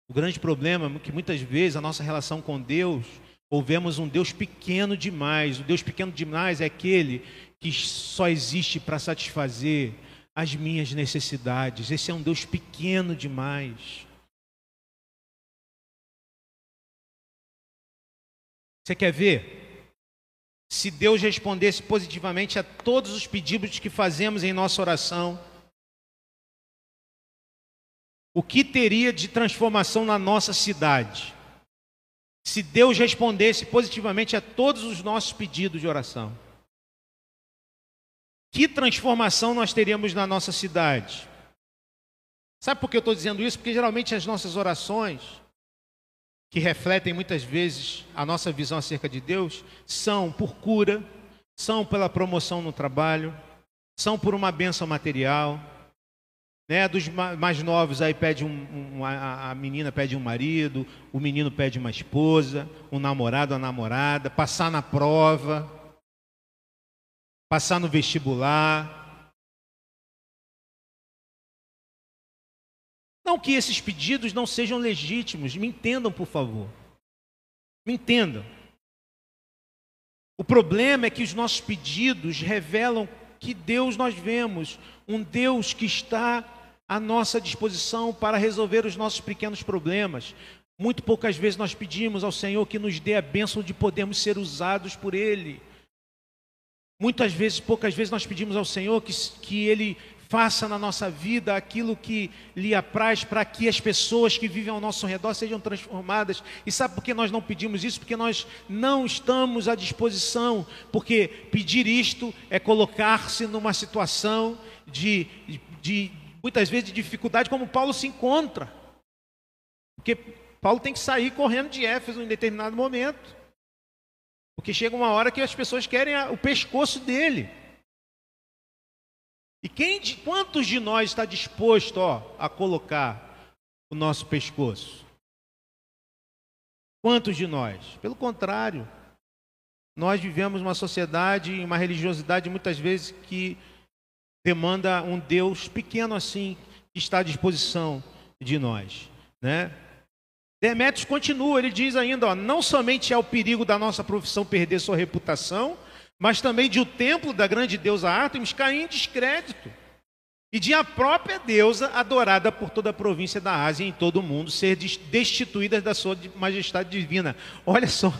O grande problema é que muitas vezes a nossa relação com Deus, ou vemos um Deus pequeno demais. O Deus pequeno demais é aquele que só existe para satisfazer as minhas necessidades. Esse é um Deus pequeno demais. Você quer ver? Se Deus respondesse positivamente a todos os pedidos que fazemos em nossa oração, o que teria de transformação na nossa cidade? Se Deus respondesse positivamente a todos os nossos pedidos de oração, que transformação nós teríamos na nossa cidade? Sabe por que eu estou dizendo isso? Porque geralmente as nossas orações que refletem muitas vezes a nossa visão acerca de Deus são por cura, são pela promoção no trabalho, são por uma benção material. Né? Dos mais novos aí pede um, um, a, menina pede um marido, o menino pede uma esposa, um namorado, a namorada, passar na prova, passar no vestibular, Não que esses pedidos não sejam legítimos, me entendam, por favor. Me entendam. O problema é que os nossos pedidos revelam que Deus nós vemos, um Deus que está à nossa disposição para resolver os nossos pequenos problemas. Muito poucas vezes nós pedimos ao Senhor que nos dê a bênção de podermos ser usados por Ele. Muitas vezes, poucas vezes, nós pedimos ao Senhor que, que Ele Faça na nossa vida aquilo que lhe apraz para que as pessoas que vivem ao nosso redor sejam transformadas. E sabe por que nós não pedimos isso? Porque nós não estamos à disposição. Porque pedir isto é colocar-se numa situação de, de, muitas vezes, de dificuldade, como Paulo se encontra. Porque Paulo tem que sair correndo de Éfeso em determinado momento. Porque chega uma hora que as pessoas querem o pescoço dele. E quem de, quantos de nós está disposto ó, a colocar o nosso pescoço? Quantos de nós? Pelo contrário, nós vivemos uma sociedade uma religiosidade muitas vezes que demanda um Deus pequeno assim, que está à disposição de nós, né? Demetrios continua, ele diz ainda, ó, não somente é o perigo da nossa profissão perder sua reputação, mas também de o templo da grande deusa Artemis cair em descrédito. E de a própria deusa, adorada por toda a província da Ásia e em todo o mundo, ser destituída da sua majestade divina. Olha só,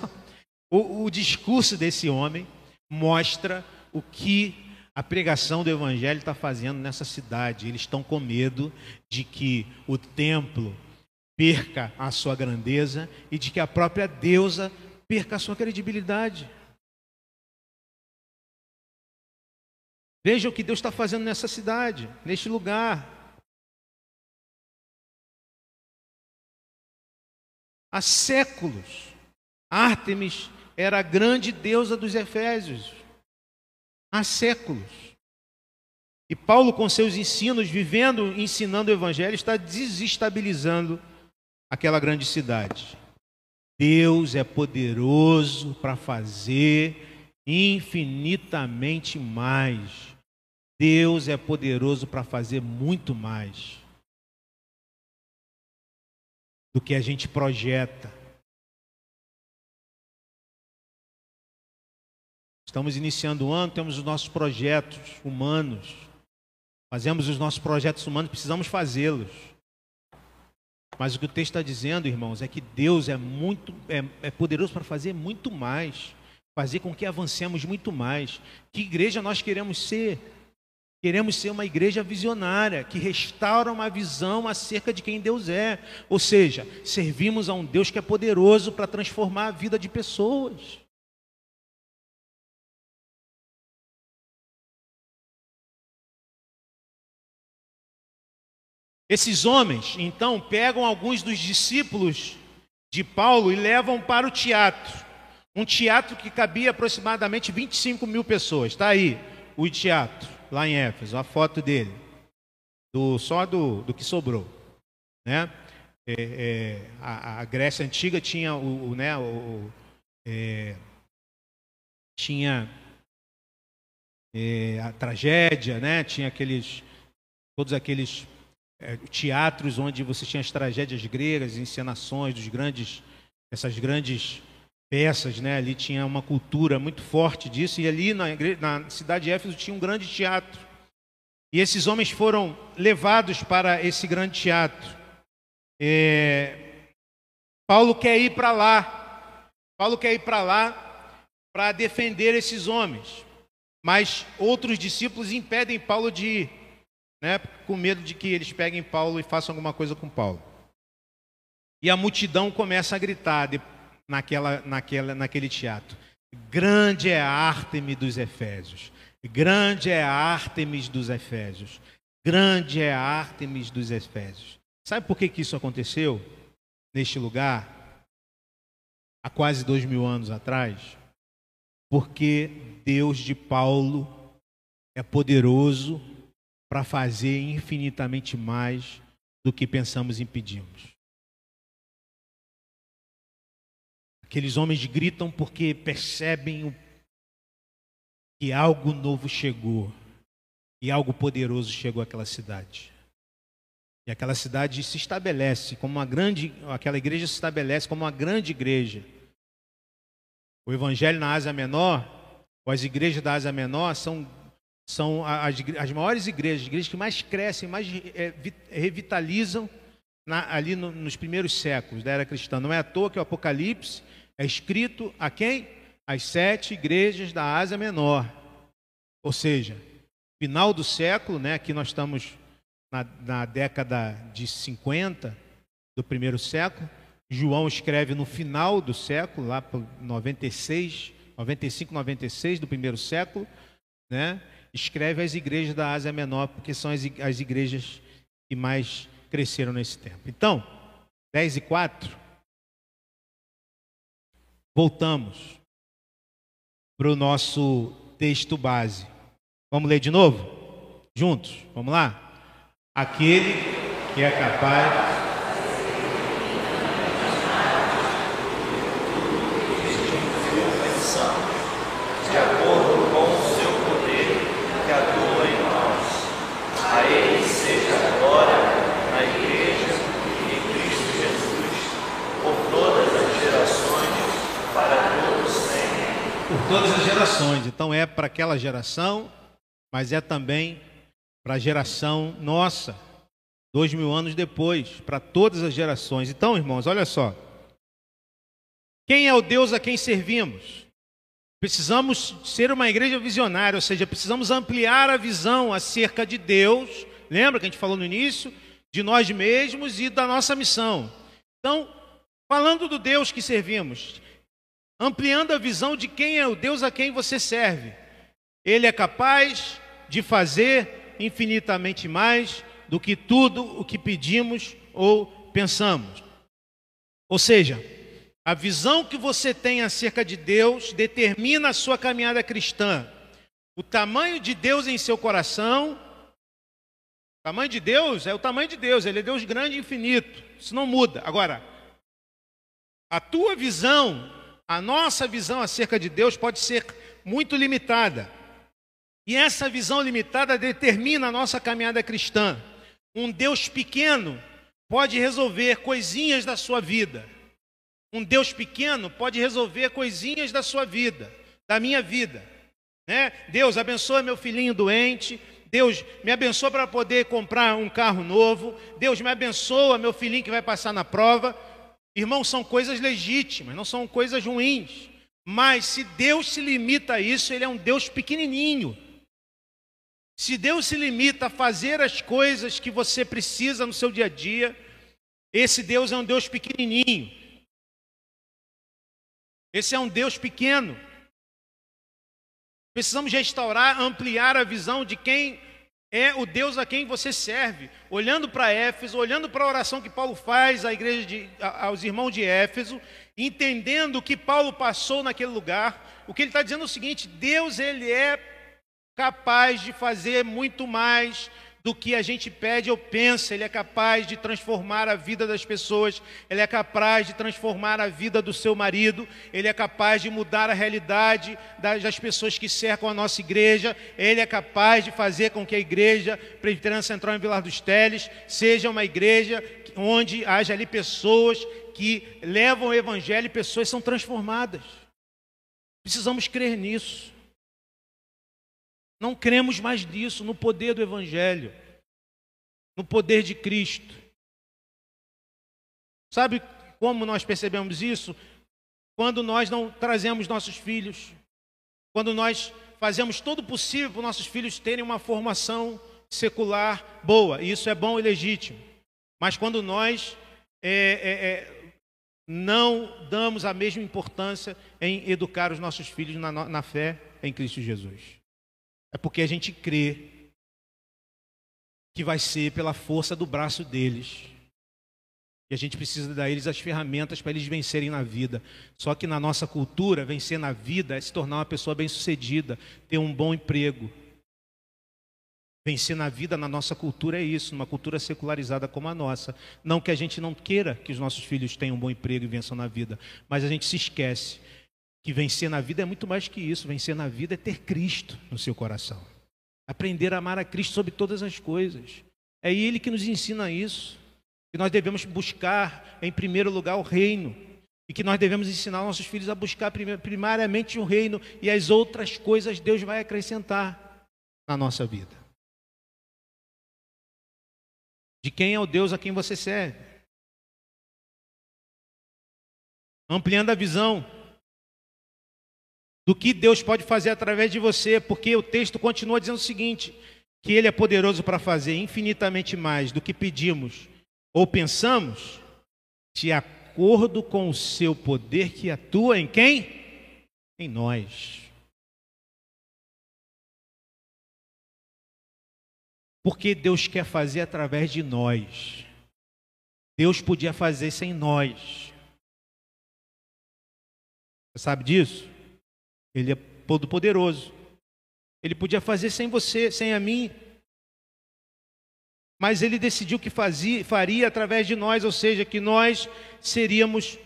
o, o discurso desse homem mostra o que a pregação do Evangelho está fazendo nessa cidade. Eles estão com medo de que o templo perca a sua grandeza e de que a própria deusa perca a sua credibilidade. Veja o que Deus está fazendo nessa cidade, neste lugar. Há séculos, Ártemis era a grande deusa dos Efésios. Há séculos. E Paulo, com seus ensinos, vivendo, ensinando o Evangelho, está desestabilizando aquela grande cidade. Deus é poderoso para fazer infinitamente mais. Deus é poderoso para fazer muito mais do que a gente projeta. Estamos iniciando o ano, temos os nossos projetos humanos. Fazemos os nossos projetos humanos, precisamos fazê-los. Mas o que o texto está dizendo, irmãos, é que Deus é muito é, é poderoso para fazer muito mais, fazer com que avancemos muito mais. Que igreja nós queremos ser? Queremos ser uma igreja visionária, que restaura uma visão acerca de quem Deus é. Ou seja, servimos a um Deus que é poderoso para transformar a vida de pessoas. Esses homens, então, pegam alguns dos discípulos de Paulo e levam para o teatro. Um teatro que cabia aproximadamente 25 mil pessoas. Está aí o teatro, lá em Éfeso, a foto dele. Do, só do, do que sobrou. Né? É, é, a, a, Grécia Antiga tinha o, o né, o, é, tinha é, a tragédia, né? tinha aqueles, todos aqueles é, teatros onde você tinha as tragédias gregas, encenações dos grandes, essas grandes peças, né? Ali tinha uma cultura muito forte disso e ali na, na cidade de Éfeso tinha um grande teatro. E esses homens foram levados para esse grande teatro. É... Paulo quer ir para lá. Paulo quer ir para lá para defender esses homens. Mas outros discípulos impedem Paulo de ir né, com medo de que eles peguem Paulo e façam alguma coisa com Paulo. E a multidão começa a gritar naquela, naquela, naquele teatro: Grande é a Ártemis dos Efésios, grande é a Ártemis dos Efésios, grande é a Ártemis dos Efésios. Sabe por que, que isso aconteceu neste lugar? Há quase dois mil anos atrás? Porque Deus de Paulo é poderoso para fazer infinitamente mais do que pensamos e pedimos. Aqueles homens gritam porque percebem que algo novo chegou e algo poderoso chegou àquela cidade. E aquela cidade se estabelece como uma grande, aquela igreja se estabelece como uma grande igreja. O evangelho na Ásia Menor, ou as igrejas da Ásia Menor são são as, as maiores igrejas, igrejas que mais crescem, mais é, revitalizam na, ali no, nos primeiros séculos da era cristã. Não é à toa que o Apocalipse é escrito a quem? As sete igrejas da Ásia Menor. Ou seja, final do século, né, aqui nós estamos na, na década de 50 do primeiro século. João escreve no final do século, lá por 96, 95, 96 do primeiro século, né? escreve às igrejas da Ásia Menor, porque são as, as igrejas que mais cresceram nesse tempo. Então, 10 e 4, voltamos para o nosso texto base. Vamos ler de novo? Juntos? Vamos lá? Aquele que é capaz todas as gerações. Então é para aquela geração, mas é também para a geração nossa, dois mil anos depois, para todas as gerações. Então, irmãos, olha só. Quem é o Deus a quem servimos? Precisamos ser uma igreja visionária, ou seja, precisamos ampliar a visão acerca de Deus. Lembra que a gente falou no início? De nós mesmos e da nossa missão. Então, falando do Deus que servimos, ampliando a visão de quem é o Deus a quem você serve. Ele é capaz de fazer infinitamente mais do que tudo o que pedimos ou pensamos. Ou seja, a visão que você tem acerca de Deus determina a sua caminhada cristã. O tamanho de Deus em seu coração, o tamanho de Deus é o tamanho de Deus, ele é Deus grande e infinito. Isso não muda. Agora, a tua visão, a nossa visão acerca de Deus pode ser muito limitada. E essa visão limitada determina a nossa caminhada cristã. Um Deus pequeno pode resolver coisinhas da sua vida. Um Deus pequeno pode resolver coisinhas da sua vida, da minha vida. Né? Deus abençoa meu filhinho doente. Deus me abençoa para poder comprar um carro novo. Deus me abençoa meu filhinho que vai passar na prova. Irmãos, são coisas legítimas, não são coisas ruins. Mas se Deus se limita a isso, Ele é um Deus pequenininho. Se Deus se limita a fazer as coisas que você precisa no seu dia a dia, esse Deus é um Deus pequenininho. Esse é um Deus pequeno. Precisamos restaurar, ampliar a visão de quem é o Deus a quem você serve. Olhando para Éfeso, olhando para a oração que Paulo faz à igreja de, aos irmãos de Éfeso, entendendo o que Paulo passou naquele lugar, o que ele está dizendo é o seguinte: Deus ele é capaz de fazer muito mais do que a gente pede ou pensa, Ele é capaz de transformar a vida das pessoas, Ele é capaz de transformar a vida do seu marido, Ele é capaz de mudar a realidade das pessoas que cercam a nossa igreja, Ele é capaz de fazer com que a igreja Presbiteriana Central em Vilar dos Teles seja uma igreja onde haja ali pessoas que levam o Evangelho e pessoas são transformadas. Precisamos crer nisso. Não cremos mais nisso, no poder do Evangelho, no poder de Cristo. Sabe como nós percebemos isso? Quando nós não trazemos nossos filhos, quando nós fazemos todo o possível para nossos filhos terem uma formação secular boa, e isso é bom e legítimo, mas quando nós é, é, é, não damos a mesma importância em educar os nossos filhos na, na fé em Cristo Jesus. É porque a gente crê que vai ser pela força do braço deles. E a gente precisa dar eles as ferramentas para eles vencerem na vida. Só que na nossa cultura, vencer na vida é se tornar uma pessoa bem-sucedida, ter um bom emprego. Vencer na vida na nossa cultura é isso, numa cultura secularizada como a nossa. Não que a gente não queira que os nossos filhos tenham um bom emprego e vençam na vida, mas a gente se esquece que vencer na vida é muito mais que isso. Vencer na vida é ter Cristo no seu coração. Aprender a amar a Cristo sobre todas as coisas. É Ele que nos ensina isso. Que nós devemos buscar, em primeiro lugar, o reino. E que nós devemos ensinar nossos filhos a buscar primariamente o reino e as outras coisas Deus vai acrescentar na nossa vida. De quem é o Deus a quem você serve? Ampliando a visão, do que Deus pode fazer através de você, porque o texto continua dizendo o seguinte: que Ele é poderoso para fazer infinitamente mais do que pedimos ou pensamos, de acordo com o seu poder que atua em quem? Em nós. Porque Deus quer fazer através de nós. Deus podia fazer sem nós. Você sabe disso? Ele é todo poderoso. Ele podia fazer sem você, sem a mim. Mas ele decidiu que fazia, faria através de nós, ou seja, que nós seríamos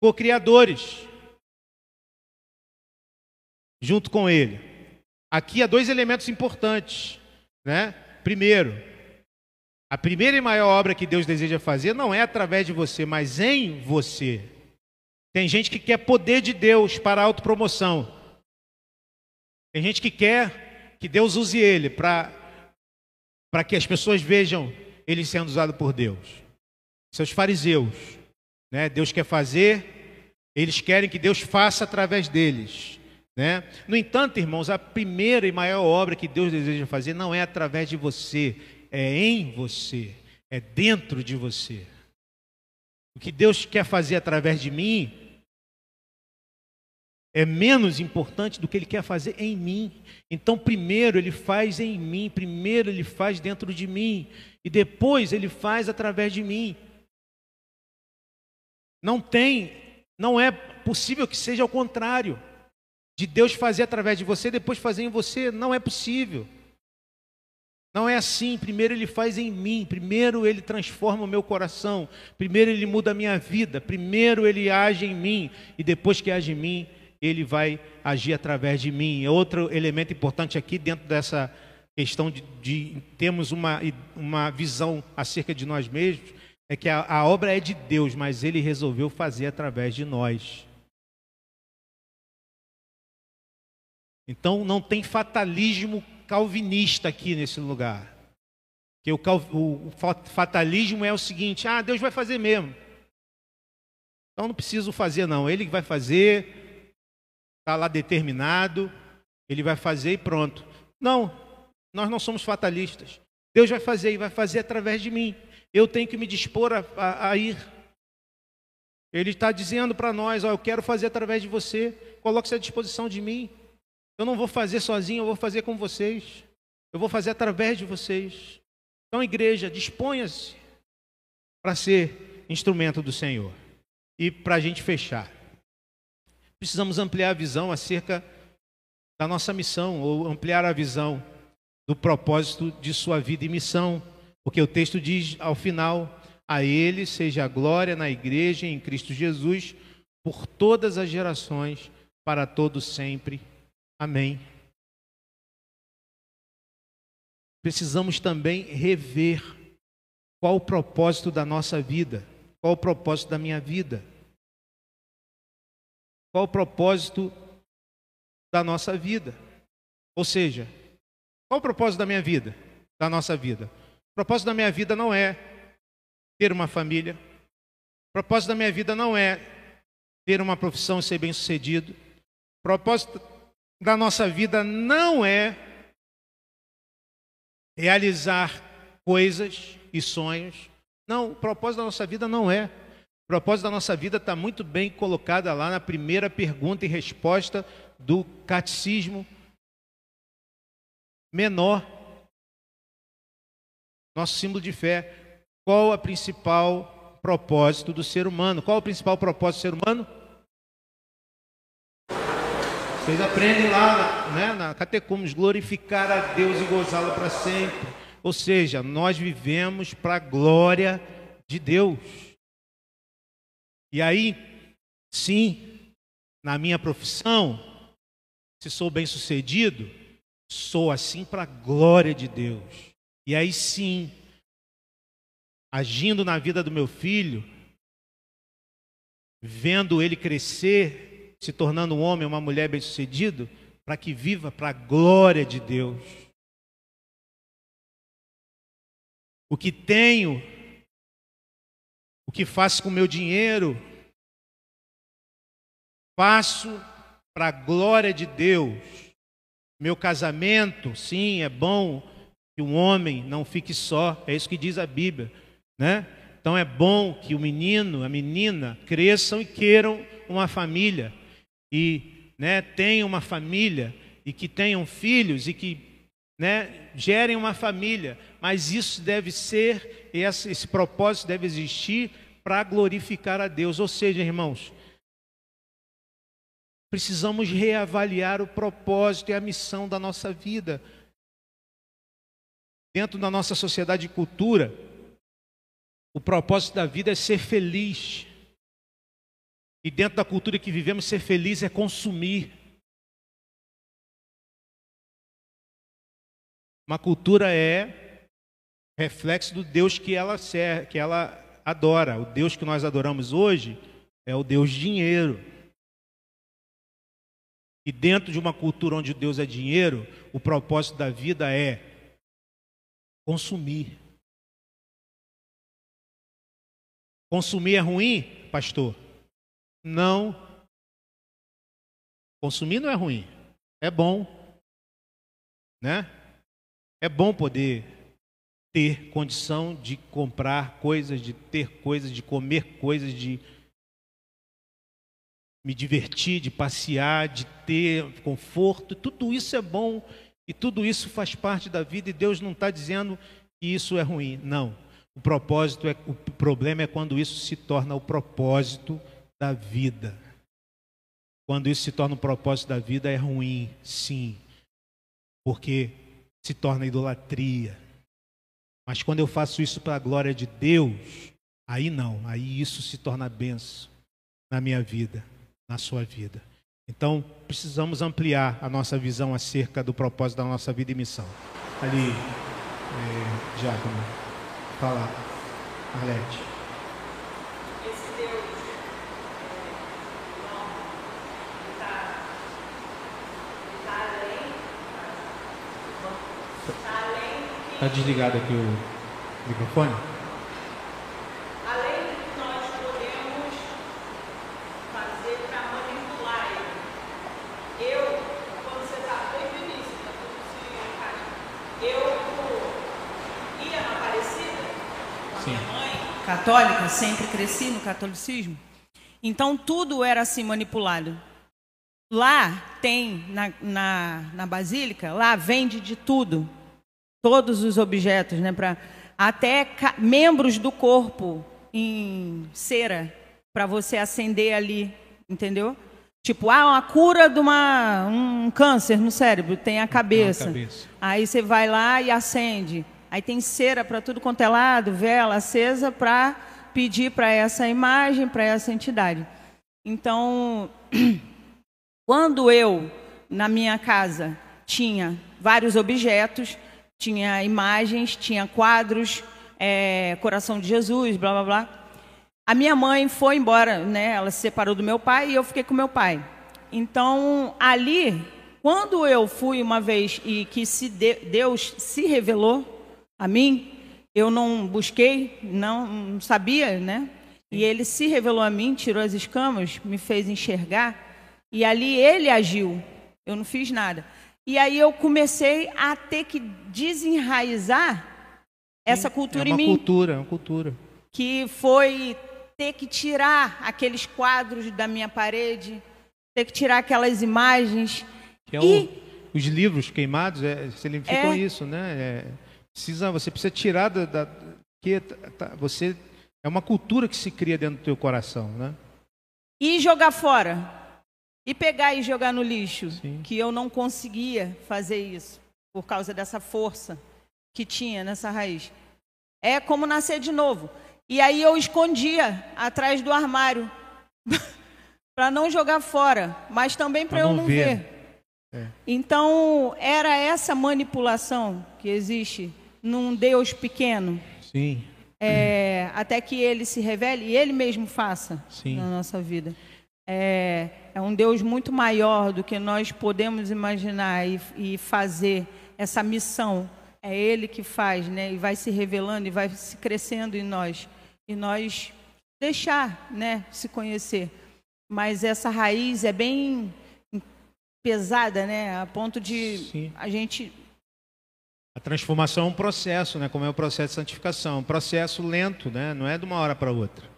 co-criadores junto com ele. Aqui há dois elementos importantes, né? Primeiro, a primeira e maior obra que Deus deseja fazer não é através de você, mas em você. Tem gente que quer poder de Deus para autopromoção. Tem gente que quer que Deus use ele para que as pessoas vejam ele sendo usado por Deus. Seus fariseus, né? Deus quer fazer, eles querem que Deus faça através deles. Né? No entanto, irmãos, a primeira e maior obra que Deus deseja fazer não é através de você, é em você, é dentro de você. o que Deus quer fazer através de mim, é menos importante do que Ele quer fazer em mim. Então, primeiro Ele faz em mim, primeiro Ele faz dentro de mim, e depois Ele faz através de mim. Não tem, não é possível que seja ao contrário, de Deus fazer através de você, depois fazer em você, não é possível. Não é assim. Primeiro ele faz em mim, primeiro ele transforma o meu coração, primeiro ele muda a minha vida, primeiro ele age em mim e depois que age em mim, ele vai agir através de mim. Outro elemento importante aqui dentro dessa questão de, de termos uma, uma visão acerca de nós mesmos, é que a, a obra é de Deus, mas ele resolveu fazer através de nós. Então não tem fatalismo calvinista aqui nesse lugar. Que o, o fatalismo é o seguinte: ah, Deus vai fazer mesmo. Então não preciso fazer, não. Ele vai fazer, está lá determinado, ele vai fazer e pronto. Não, nós não somos fatalistas. Deus vai fazer e vai fazer através de mim. Eu tenho que me dispor a, a, a ir. Ele está dizendo para nós: ó, eu quero fazer através de você, coloque-se à disposição de mim. Eu não vou fazer sozinho, eu vou fazer com vocês. Eu vou fazer através de vocês. Então, igreja, disponha-se para ser instrumento do Senhor. E para a gente fechar, precisamos ampliar a visão acerca da nossa missão, ou ampliar a visão do propósito de sua vida e missão. Porque o texto diz ao final: A Ele seja a glória na igreja em Cristo Jesus, por todas as gerações, para todos sempre. Amém. Precisamos também rever qual o propósito da nossa vida, qual o propósito da minha vida, qual o propósito da nossa vida. Ou seja, qual o propósito da minha vida, da nossa vida? O propósito da minha vida não é ter uma família, o propósito da minha vida não é ter uma profissão e ser bem-sucedido, o propósito da nossa vida não é realizar coisas e sonhos. Não, o propósito da nossa vida não é. O propósito da nossa vida está muito bem colocada lá na primeira pergunta e resposta do catecismo menor. Nosso símbolo de fé. Qual o principal propósito do ser humano? Qual o principal propósito do ser humano? Vocês aprendem lá né, na Catecumes, glorificar a Deus e gozá-lo para sempre. Ou seja, nós vivemos para a glória de Deus. E aí, sim, na minha profissão, se sou bem sucedido, sou assim para a glória de Deus. E aí sim, agindo na vida do meu filho, vendo ele crescer se tornando um homem, uma mulher bem-sucedido, para que viva para a glória de Deus. O que tenho, que faço com o meu dinheiro, faço para a glória de Deus. Meu casamento, sim, é bom que um homem não fique só, é isso que diz a Bíblia, né? Então é bom que o menino, a menina cresçam e queiram uma família e né, tenham uma família e que tenham filhos e que né, gerem uma família, mas isso deve ser, esse, esse propósito deve existir para glorificar a Deus. Ou seja, irmãos, precisamos reavaliar o propósito e a missão da nossa vida. Dentro da nossa sociedade e cultura, o propósito da vida é ser feliz. E dentro da cultura que vivemos, ser feliz é consumir. Uma cultura é reflexo do Deus que ela, que ela adora. O Deus que nós adoramos hoje é o Deus dinheiro. E dentro de uma cultura onde Deus é dinheiro, o propósito da vida é consumir. Consumir é ruim, pastor? Não. Consumir não é ruim, é bom. Né? É bom poder ter condição de comprar coisas, de ter coisas, de comer coisas, de me divertir, de passear, de ter conforto. Tudo isso é bom e tudo isso faz parte da vida e Deus não está dizendo que isso é ruim. Não. O propósito é o problema é quando isso se torna o propósito da vida. Quando isso se torna o propósito da vida é ruim, sim. Porque se torna idolatria. Mas quando eu faço isso para a glória de Deus, aí não, aí isso se torna benção na minha vida na sua vida. Então, precisamos ampliar a nossa visão acerca do propósito da nossa vida e missão. Ali, é, Giacomo, fala, Arlete. Esse Deus está além. Está além. Está desligado aqui o microfone? Além do que nós podemos fazer para manipular ele. Eu, quando você está desde o início, tá se encaixa. Eu ia na Aparecida com Sim. minha mãe, católica, sempre cresci no catolicismo. Então tudo era assim manipulado. Lá tem, na, na, na Basílica, lá vende de tudo. Todos os objetos, né? Pra, até membros do corpo em cera, para você acender ali, entendeu? Tipo, ah, uma cura de uma, um câncer no cérebro, tem a cabeça. cabeça. Aí você vai lá e acende. Aí tem cera para tudo quanto é lado, vela acesa para pedir para essa imagem, para essa entidade. Então, quando eu, na minha casa, tinha vários objetos, tinha imagens, tinha quadros, é, coração de Jesus, blá blá blá. A minha mãe foi embora, né? Ela se separou do meu pai e eu fiquei com meu pai. Então, ali, quando eu fui uma vez e que se de- Deus se revelou a mim, eu não busquei, não, não sabia, né? E ele se revelou a mim, tirou as escamas, me fez enxergar, e ali ele agiu. Eu não fiz nada. E aí eu comecei a ter que desenraizar essa cultura é em uma mim cultura, é uma cultura. que foi ter que tirar aqueles quadros da minha parede, ter que tirar aquelas imagens. Que é E- o- os livros queimados é, significam É. isso, né? É, precisa, você precisa tirar da, da que tá- tá- você é uma cultura que se cria dentro do teu coração, né? E jogar fora. E pegar e jogar no lixo. Sim. Que eu não conseguia fazer isso por causa dessa força que tinha nessa raiz. É como nascer de novo. E aí eu escondia atrás do armário para não jogar fora, mas também para eu não não ver. ver. É. Então, era essa manipulação que existe num Deus pequeno, Sim, é, até que ele se revele e ele mesmo faça Sim. na nossa vida. É, é um Deus muito maior do que nós podemos imaginar e, e fazer essa missão. É Ele que faz, né? E vai se revelando e vai se crescendo em nós. E nós deixar, né? Se conhecer. Mas essa raiz é bem pesada, né? A ponto de Sim. a gente a transformação é um processo, né? Como é o processo de santificação, um processo lento, né? Não é de uma hora para outra.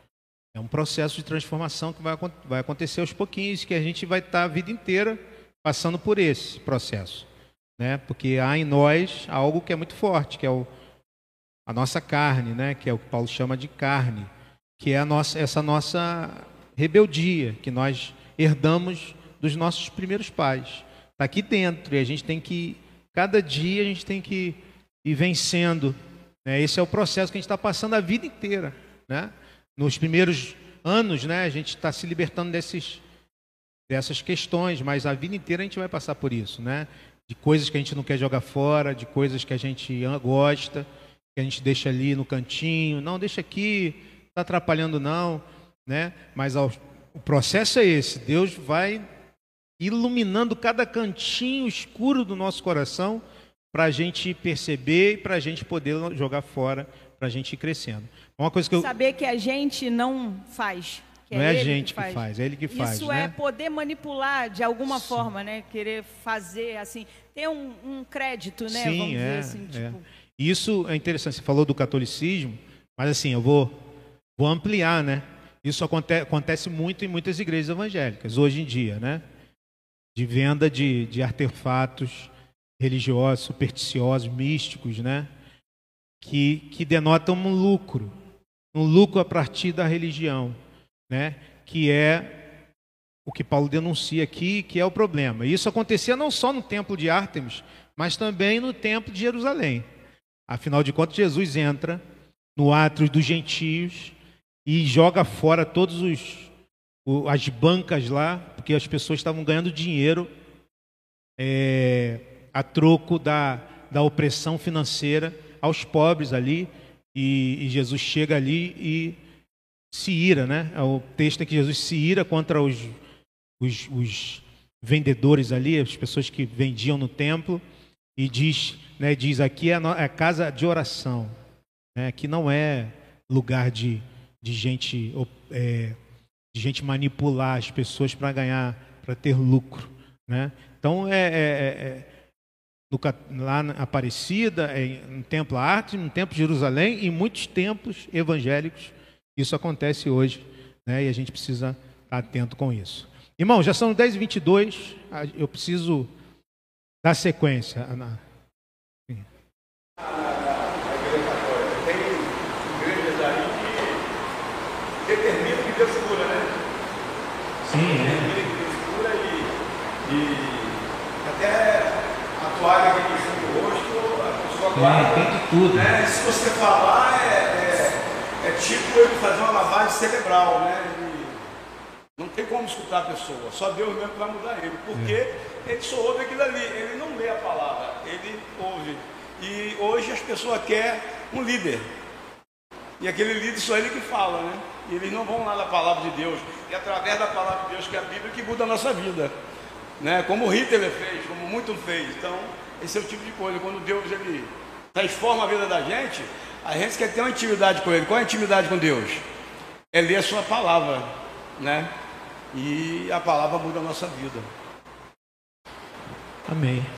É um processo de transformação que vai, vai acontecer aos pouquinhos, que a gente vai estar a vida inteira passando por esse processo, né? Porque há em nós algo que é muito forte, que é o, a nossa carne, né? Que é o que Paulo chama de carne, que é nossa, essa nossa rebeldia que nós herdamos dos nossos primeiros pais. Está aqui dentro e a gente tem que, cada dia a gente tem que ir vencendo. Né? Esse é o processo que a gente está passando a vida inteira. Né? Nos primeiros anos, né, a gente está se libertando desses, dessas questões, mas a vida inteira a gente vai passar por isso, né? De coisas que a gente não quer jogar fora, de coisas que a gente gosta, que a gente deixa ali no cantinho, não deixa aqui, está atrapalhando não, né? Mas ao- o processo é esse. Deus vai iluminando cada cantinho escuro do nosso coração para a gente perceber e para a gente poder jogar fora, para a gente ir crescendo. Uma coisa que eu, saber que a gente não faz. Que não é a ele gente que faz, é ele que faz, Isso né? é poder manipular de alguma forma, né? Querer fazer assim, ter um, um crédito, né? Sim, Vamos é, assim, é. tipo, Isso é interessante. Você falou do catolicismo, mas assim, eu vou, vou ampliar, né? Isso acontece, acontece muito em muitas igrejas evangélicas, hoje em dia, né? De venda de, de artefatos religiosos, supersticiosos, místicos, né? Que, que denotam um lucro, um lucro a partir da religião, né? Que é o que Paulo denuncia aqui, que é o problema. Isso acontecia não só no templo de Ártemis, mas também no templo de Jerusalém. Afinal de contas, Jesus entra no átrio dos gentios e joga fora todos os as bancas lá, porque as pessoas estavam ganhando dinheiro é, a troco da, da opressão financeira aos pobres ali. E, e, Jesus chega ali e se ira, né? É o texto é que Jesus se ira contra os, os, os vendedores ali, as pessoas que vendiam no templo, e diz, né, diz aqui é a é casa de oração, né, que não é lugar de, de gente é, de gente manipular as pessoas para ganhar, para ter lucro, né? Então é, é, é, é no, lá na Aparecida, é, no Templo Arte, no Templo de Jerusalém e muitos templos evangélicos isso acontece hoje, né? E a gente precisa estar atento com isso. Irmão, já são 10 e 22 eu preciso dar sequência. Ana. Sim. Que Deus cura, né? Sim. Determina que Deus cura e, e até toalha que no rosto, a pessoa guarda. Tem tudo. Né? Se você falar, é, é, é tipo ele fazer uma lavagem cerebral, né? Não tem como escutar a pessoa, só Deus mesmo vai mudar ele, porque é. ele só ouve aquilo ali, ele não lê a palavra, ele ouve. E hoje as pessoas querem um líder. E aquele líder só ele que fala, né? E eles não vão lá na palavra de Deus. E através da palavra de Deus, que é a Bíblia, que muda a nossa vida. Né? Como o Hitler fez, como muito fez. Então, esse é o tipo de coisa. Quando Deus ele transforma a vida da gente, a gente quer ter uma intimidade com Ele. Qual é a intimidade com Deus? É ler a sua palavra, né? E a palavra muda a nossa vida. Amém.